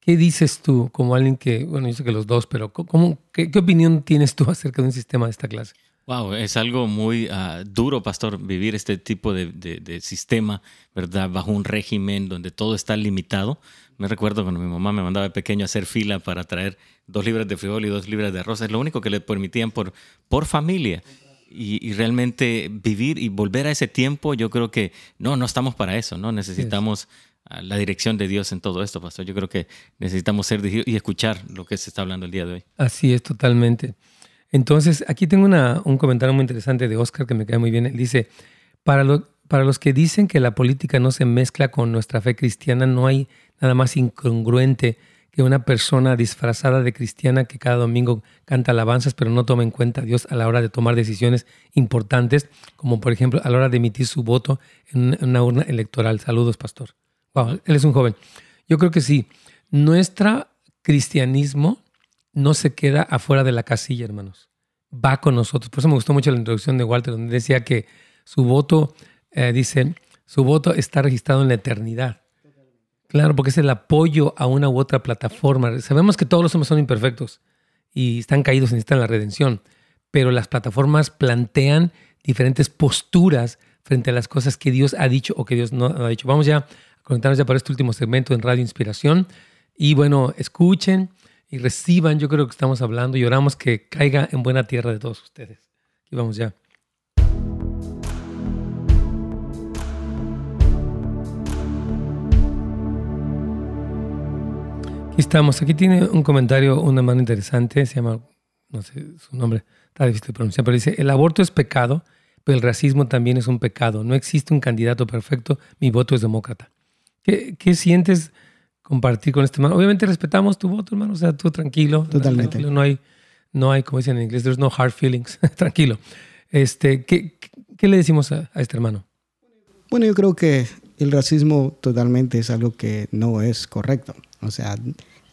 ¿qué dices tú como alguien que, bueno, yo sé que los dos, pero ¿cómo, qué, qué opinión tienes tú acerca de un sistema de esta clase? Wow, es algo muy ah, duro, pastor, vivir este tipo de, sistema, ¿verdad? Bajo un régimen donde todo está limitado. Me recuerdo cuando mi mamá me mandaba de pequeño a hacer fila para traer dos libras de frijol y dos libras de arroz. Es lo único que le permitían por, por familia. Y, realmente vivir y volver a ese tiempo, yo creo que no, no estamos para eso, ¿no? Necesitamos ah, la dirección de Dios en todo esto, pastor. Yo creo que necesitamos ser y escuchar lo que se está hablando el día de hoy. Así es, totalmente. Entonces, aquí tengo un comentario muy interesante de Oscar que me cae muy bien. Él dice, para, para los que dicen que la política no se mezcla con nuestra fe cristiana, no hay nada más incongruente que una persona disfrazada de cristiana que cada domingo canta alabanzas, pero no toma en cuenta a Dios a la hora de tomar decisiones importantes, como por ejemplo a la hora de emitir su voto en una urna electoral. Saludos, pastor. Wow, él es un joven. Yo creo que sí. Nuestro cristianismo no se queda afuera de la casilla, hermanos. Va con nosotros. Por eso me gustó mucho la introducción de Walter, donde decía que su voto, eh, dice, su voto está registrado en la eternidad. Claro, porque es el apoyo a una u otra plataforma. Sabemos que todos los hombres son imperfectos y están caídos y necesitan la redención, pero las plataformas plantean diferentes posturas frente a las cosas que Dios ha dicho o que Dios no ha dicho. Vamos ya a conectarnos ya para este último segmento en Radio Inspiración. Y bueno, escuchen, y reciban, yo creo que estamos hablando y oramos que caiga en buena tierra de todos ustedes. Aquí vamos ya. Estamos. Aquí tiene un comentario, una mano interesante, se llama, no sé su nombre, está difícil de pronunciar, pero dice, el aborto es pecado, pero el racismo también es un pecado. No existe un candidato perfecto, mi voto es demócrata. ¿Qué, qué sientes? compartir con este hermano. Obviamente respetamos tu voto, hermano, o sea, tú tranquilo. Totalmente. no hay, no hay, como dicen en inglés, there's no hard feelings, (laughs) tranquilo. Este, ¿qué, ¿Qué le decimos a, este hermano? Bueno, yo creo que el racismo totalmente es algo que no es correcto. O sea,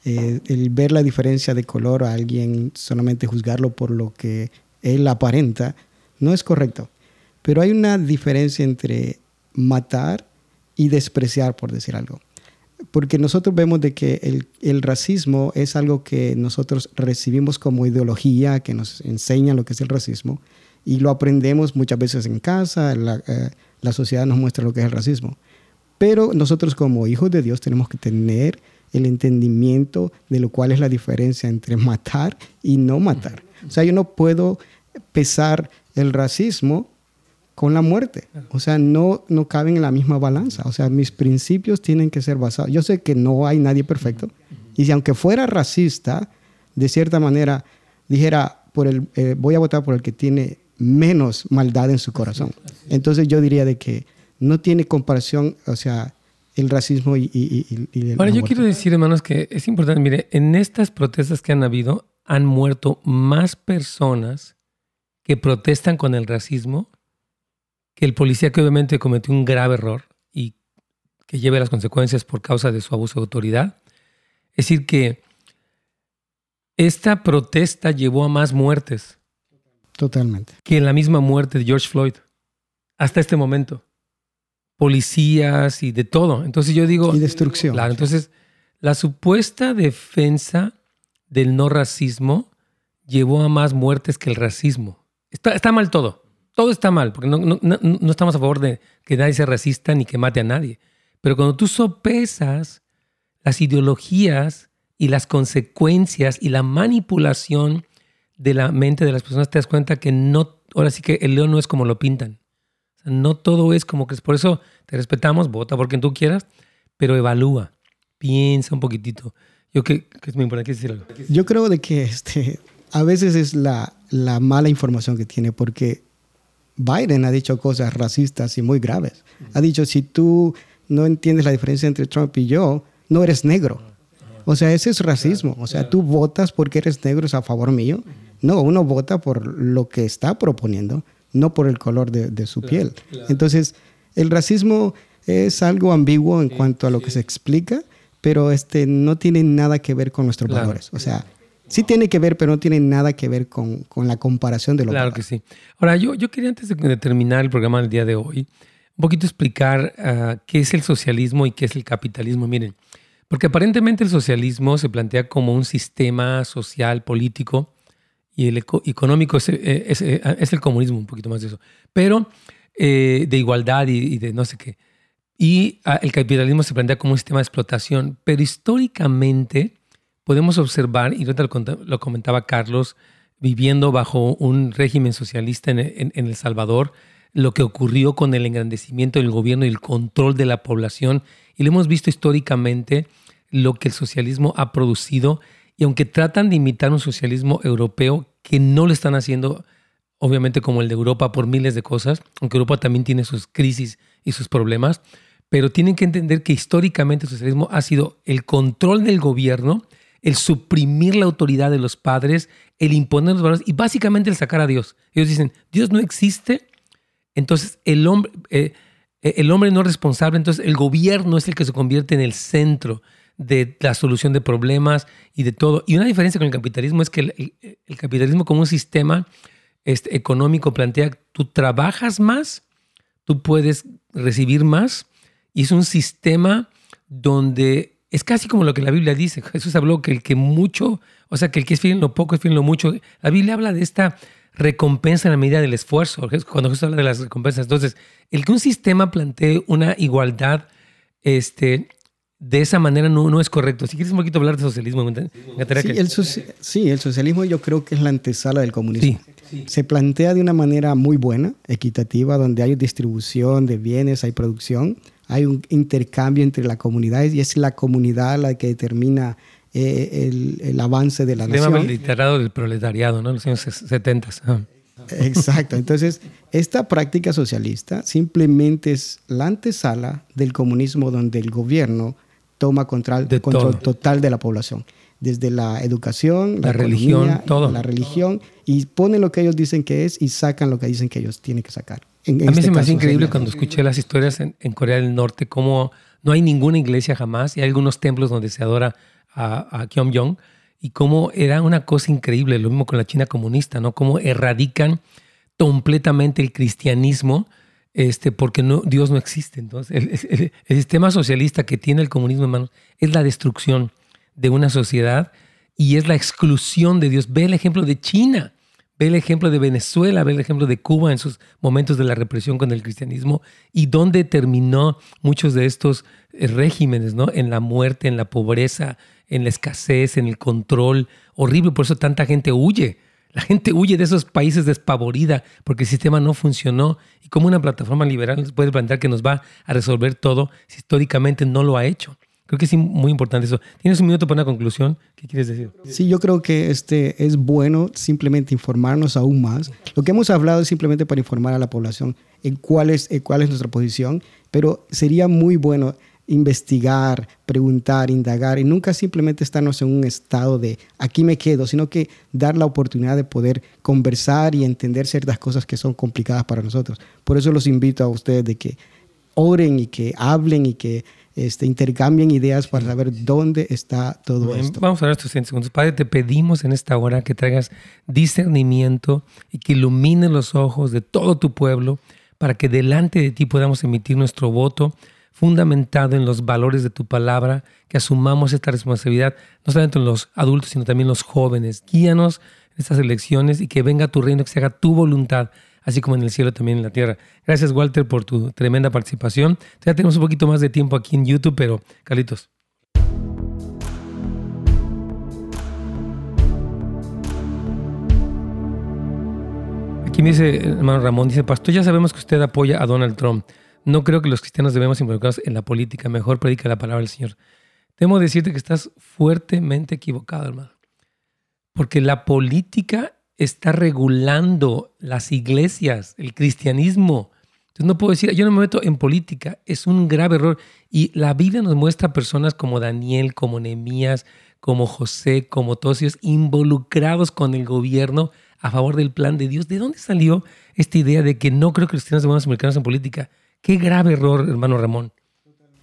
eh, el ver la diferencia de color a alguien, solamente juzgarlo por lo que él aparenta, no es correcto. Pero hay una diferencia entre matar y despreciar, por decir algo porque nosotros vemos de que el, racismo es algo que nosotros recibimos como ideología, que nos enseña lo que es el racismo, y lo aprendemos muchas veces en casa, la, eh, la sociedad nos muestra lo que es el racismo. Pero nosotros como hijos de Dios tenemos que tener el entendimiento de lo cual es la diferencia entre matar y no matar. O sea, yo no puedo pesar el racismo con la muerte. O sea, no, no caben en la misma balanza. O sea, mis principios tienen que ser basados. Yo sé que no hay nadie perfecto. Y si aunque fuera racista, de cierta manera, dijera, por el, eh, voy a votar por el que tiene menos maldad en su corazón. Entonces yo diría de que no tiene comparación, o sea, el racismo y, y, y, Ahora, yo quiero decir, hermanos, que es importante, mire, en estas protestas que han habido, han muerto más personas que protestan con el racismo que el policía que obviamente cometió un grave error y que lleve las consecuencias por causa de su abuso de autoridad. Es decir, que esta protesta llevó a más muertes. Totalmente. Que la misma muerte de George Floyd. hasta este momento. Policías y de todo. Entonces yo digo... Y destrucción. Claro, entonces la supuesta defensa del no racismo llevó a más muertes que el racismo. Está, está mal todo. Todo está mal, porque no, no, no, no estamos a favor de que nadie sea racista ni que mate a nadie. Pero cuando tú sopesas las ideologías y las consecuencias y la manipulación de la mente de las personas, te das cuenta que no, ahora sí que el león no es como lo pintan. No todo es como que es. Por eso te respetamos, vota por quien tú quieras, pero evalúa, piensa un poquitito. Yo que, es muy importante decir. Yo creo de que este, a veces es la, la mala información que tiene, porque Biden ha dicho cosas racistas y muy graves. Ha dicho, si tú no entiendes la diferencia entre Trump y yo, no eres negro. O sea, ese es racismo. O sea, tú votas porque eres negro, es a favor mío. No, uno vota por lo que está proponiendo, no por el color de, de su piel. Entonces, el racismo es algo ambiguo en cuanto a lo que se explica, pero este, no tiene nada que ver con nuestros Claro. valores. O sea, sí tiene que ver, pero no tiene nada que ver con, con la comparación de los Claro que sí. Ahora, yo, yo quería antes de, de terminar el programa del día de hoy, un poquito explicar ah, qué es el socialismo y qué es el capitalismo. Miren, porque aparentemente el socialismo se plantea como un sistema social, político, y el eco- económico es, eh, es, eh, es el comunismo, un poquito más de eso, pero eh, de igualdad y, y de no sé qué. Y ah, el capitalismo se plantea como un sistema de explotación, pero históricamente podemos observar, y lo comentaba Carlos, viviendo bajo un régimen socialista en, en- en El Salvador, lo que ocurrió con el engrandecimiento del gobierno y el control de la población. Y lo hemos visto históricamente lo que el socialismo ha producido. Y aunque tratan de imitar un socialismo europeo, que no lo están haciendo, obviamente, como el de Europa por miles de cosas, aunque Europa también tiene sus crisis y sus problemas, pero tienen que entender que históricamente el socialismo ha sido el control del gobierno, el suprimir la autoridad de los padres, el imponer los valores y básicamente el sacar a Dios. Ellos dicen, Dios no existe, entonces el hombre, eh, eh, el hombre no es responsable, entonces el gobierno es el que se convierte en el centro de la solución de problemas y de todo. Y una diferencia con el capitalismo es que el, capitalismo como un sistema este, económico plantea, tú trabajas más, tú puedes recibir más, y es un sistema donde es casi como lo que la Biblia dice. Jesús habló que el que mucho, o sea, que el que es fiel en lo poco es fiel en lo mucho. La Biblia habla de esta recompensa en la medida del esfuerzo, cuando Jesús habla de las recompensas. Entonces, el que un sistema plantee una igualdad este, de esa manera no, no es correcto. Si quieres un poquito hablar de socialismo, me Sí que- el, soci- sí, el socialismo yo creo que es la antesala del comunismo. Sí, Se plantea de una manera muy buena, equitativa, donde hay distribución de bienes, hay producción, hay un intercambio entre las comunidades y es la comunidad la que determina eh, el, el avance de la el tema nación. literado del proletariado, ¿no? En los años 70. Ajá. Exacto. Entonces, esta práctica socialista simplemente es la antesala del comunismo donde el gobierno toma control, De control todo. total de la población. Desde la educación, La la, religión, economía, todo. La religión, y ponen lo que ellos dicen que es y sacan lo que dicen que ellos tienen que sacar. En- en A mí este se me hace increíble cuando escuché las historias en, en Corea del Norte, cómo no hay ninguna iglesia jamás y hay algunos templos donde se adora a, a Kim Jong y cómo era una cosa increíble, lo mismo con la China comunista, ¿no? Cómo erradican completamente el cristianismo este, porque no, Dios no existe. Entonces, el, sistema socialista que tiene el comunismo, hermano, es la destrucción de una sociedad y es la exclusión de Dios. Ve el ejemplo de China. Ve el ejemplo de Venezuela, ve el ejemplo de Cuba en sus momentos de la represión con el cristianismo y dónde terminó muchos de estos eh, regímenes, ¿no? En la muerte, en la pobreza, en la escasez, en el control horrible. Por eso tanta gente huye. La gente huye de esos países despavorida porque el sistema no funcionó. Y como una plataforma liberal puede plantear que nos va a resolver todo si históricamente no lo ha hecho. Creo que es muy importante eso. ¿Tienes un minuto para una conclusión? ¿Qué quieres decir? Sí, yo creo que este es bueno simplemente informarnos aún más. Lo que hemos hablado es simplemente para informar a la población en cuál es, en cuál es nuestra posición, pero sería muy bueno investigar, preguntar, indagar y nunca simplemente estarnos en un estado de aquí me quedo, sino que dar la oportunidad de poder conversar y entender ciertas cosas que son complicadas para nosotros. Por eso los invito a ustedes de que oren y que hablen y que este, intercambien ideas para saber dónde está todo esto. Vamos a ver estos 100 segundos. Padre, te pedimos en esta hora que traigas discernimiento y que ilumines los ojos de todo tu pueblo para que delante de ti podamos emitir nuestro voto fundamentado en los valores de tu palabra, que asumamos esta responsabilidad, no solamente en los adultos, sino también en los jóvenes. Guíanos en estas elecciones y que venga tu reino, que se haga tu voluntad, así como en el cielo también en la tierra. Gracias, Walter, por tu tremenda participación. Ya tenemos un poquito más de tiempo aquí en YouTube, pero Carlitos. Aquí me dice, hermano Ramón, dice, Pastor, ya sabemos que usted apoya a Donald Trump. No creo que los cristianos debemos involucrarnos en la política. Mejor predica la palabra del Señor. Temo decirte que estás fuertemente equivocado, hermano. Porque la política está regulando las iglesias, el cristianismo. Entonces no puedo decir, yo no me meto en política. Es un grave error. Y la Biblia nos muestra personas como Daniel, como Nehemías, como José, como todos ellos, involucrados con el gobierno a favor del plan de Dios. ¿De dónde salió esta idea de que no creo que los cristianos debamos involucrarnos en política? Qué grave error, hermano Ramón.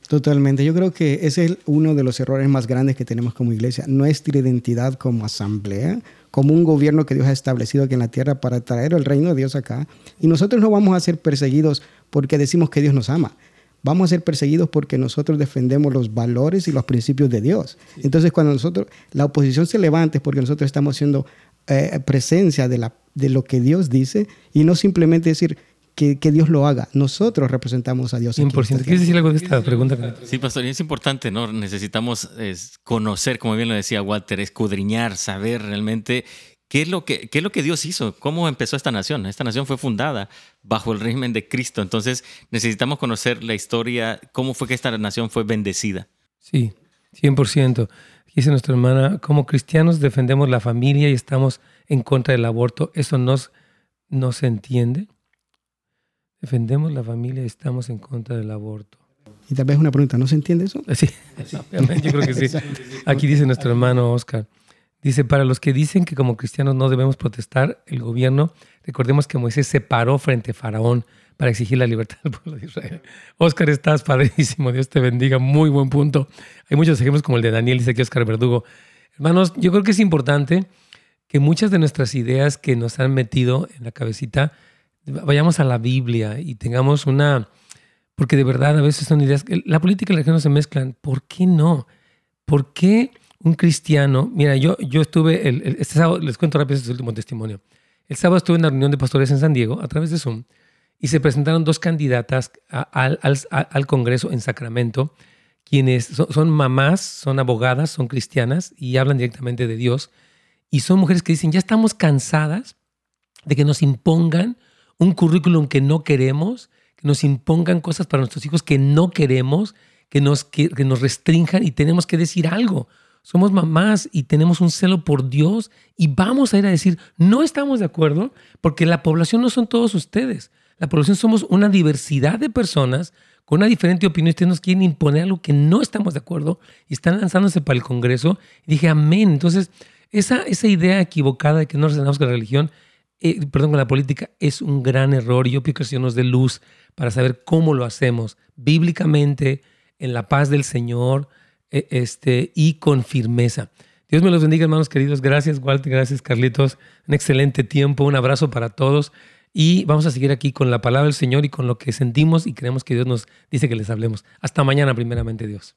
Totalmente. Yo creo que ese es uno de los errores más grandes que tenemos como iglesia. Nuestra identidad como asamblea, como un gobierno que Dios ha establecido aquí en la tierra para traer el reino de Dios acá. Y nosotros no vamos a ser perseguidos porque decimos que Dios nos ama. Vamos a ser perseguidos porque nosotros defendemos los valores y los principios de Dios. Entonces, cuando nosotros, la oposición se levante es porque nosotros estamos siendo eh, presencia de, la, de lo que Dios dice y no simplemente decir que, que Dios lo haga. Nosotros representamos a Dios. 100%. ¿Quieres decir algo de esta pregunta? Sí, pastor, es importante, ¿no? Necesitamos conocer, como bien lo decía Walter, escudriñar, saber realmente ¿Qué es, lo que, ¿Qué es lo que Dios hizo? ¿Cómo empezó esta nación? Esta nación fue fundada bajo el régimen de Cristo. Entonces necesitamos conocer la historia, cómo fue que esta nación fue bendecida. Sí, 100%. Dice nuestra hermana, como cristianos defendemos la familia y estamos en contra del aborto. ¿Eso nos, no se entiende? Defendemos la familia y estamos en contra del aborto. Y tal vez una pregunta, ¿no se entiende eso? Sí, yo creo que sí. Aquí dice nuestro hermano Oscar. Dice, para los que dicen que como cristianos no debemos protestar, el gobierno, recordemos que Moisés se paró frente a Faraón para exigir la libertad del pueblo de Israel. Oscar, estás padrísimo, Dios te bendiga, muy buen punto. Hay muchos ejemplos como el de Daniel, dice aquí Oscar Verdugo. Hermanos, yo creo que es importante que muchas de nuestras ideas que nos han metido en la cabecita, vayamos a la Biblia y tengamos una, porque de verdad a veces son ideas, la política y la religión no se mezclan, ¿por qué no? ¿Por qué un cristiano, mira, yo, yo estuve, el, este sábado, les cuento rápido este último testimonio, el sábado estuve en una reunión de pastores en San Diego a través de Zoom y se presentaron dos candidatas al, al, Congreso en Sacramento, quienes son, mamás, son abogadas, son cristianas y hablan directamente de Dios. Y son mujeres que dicen, ya estamos cansadas de que nos impongan un currículum que no queremos, que nos impongan cosas para nuestros hijos que no queremos, que nos, que nos restrinjan y tenemos que decir algo. Somos mamás y tenemos un celo por Dios y vamos a ir a decir, no estamos de acuerdo porque la población no son todos ustedes. La población somos una diversidad de personas con una diferente opinión. Ustedes nos quieren imponer algo que no estamos de acuerdo y están lanzándose para el Congreso. Y dije, amén. Entonces, esa, esa idea equivocada de que no relacionamos con la religión, eh, perdón, con la política, es un gran error. Yo pido que el Señor nos dé luz para saber cómo lo hacemos bíblicamente, en la paz del Señor, e, este, y con firmeza. Dios me los bendiga, hermanos queridos. Gracias, Walter. Gracias, Carlitos. Un excelente tiempo. Un abrazo para todos. Y vamos a seguir aquí con la palabra del Señor y con lo que sentimos y creemos que Dios nos dice que les hablemos. Hasta mañana, primeramente, Dios.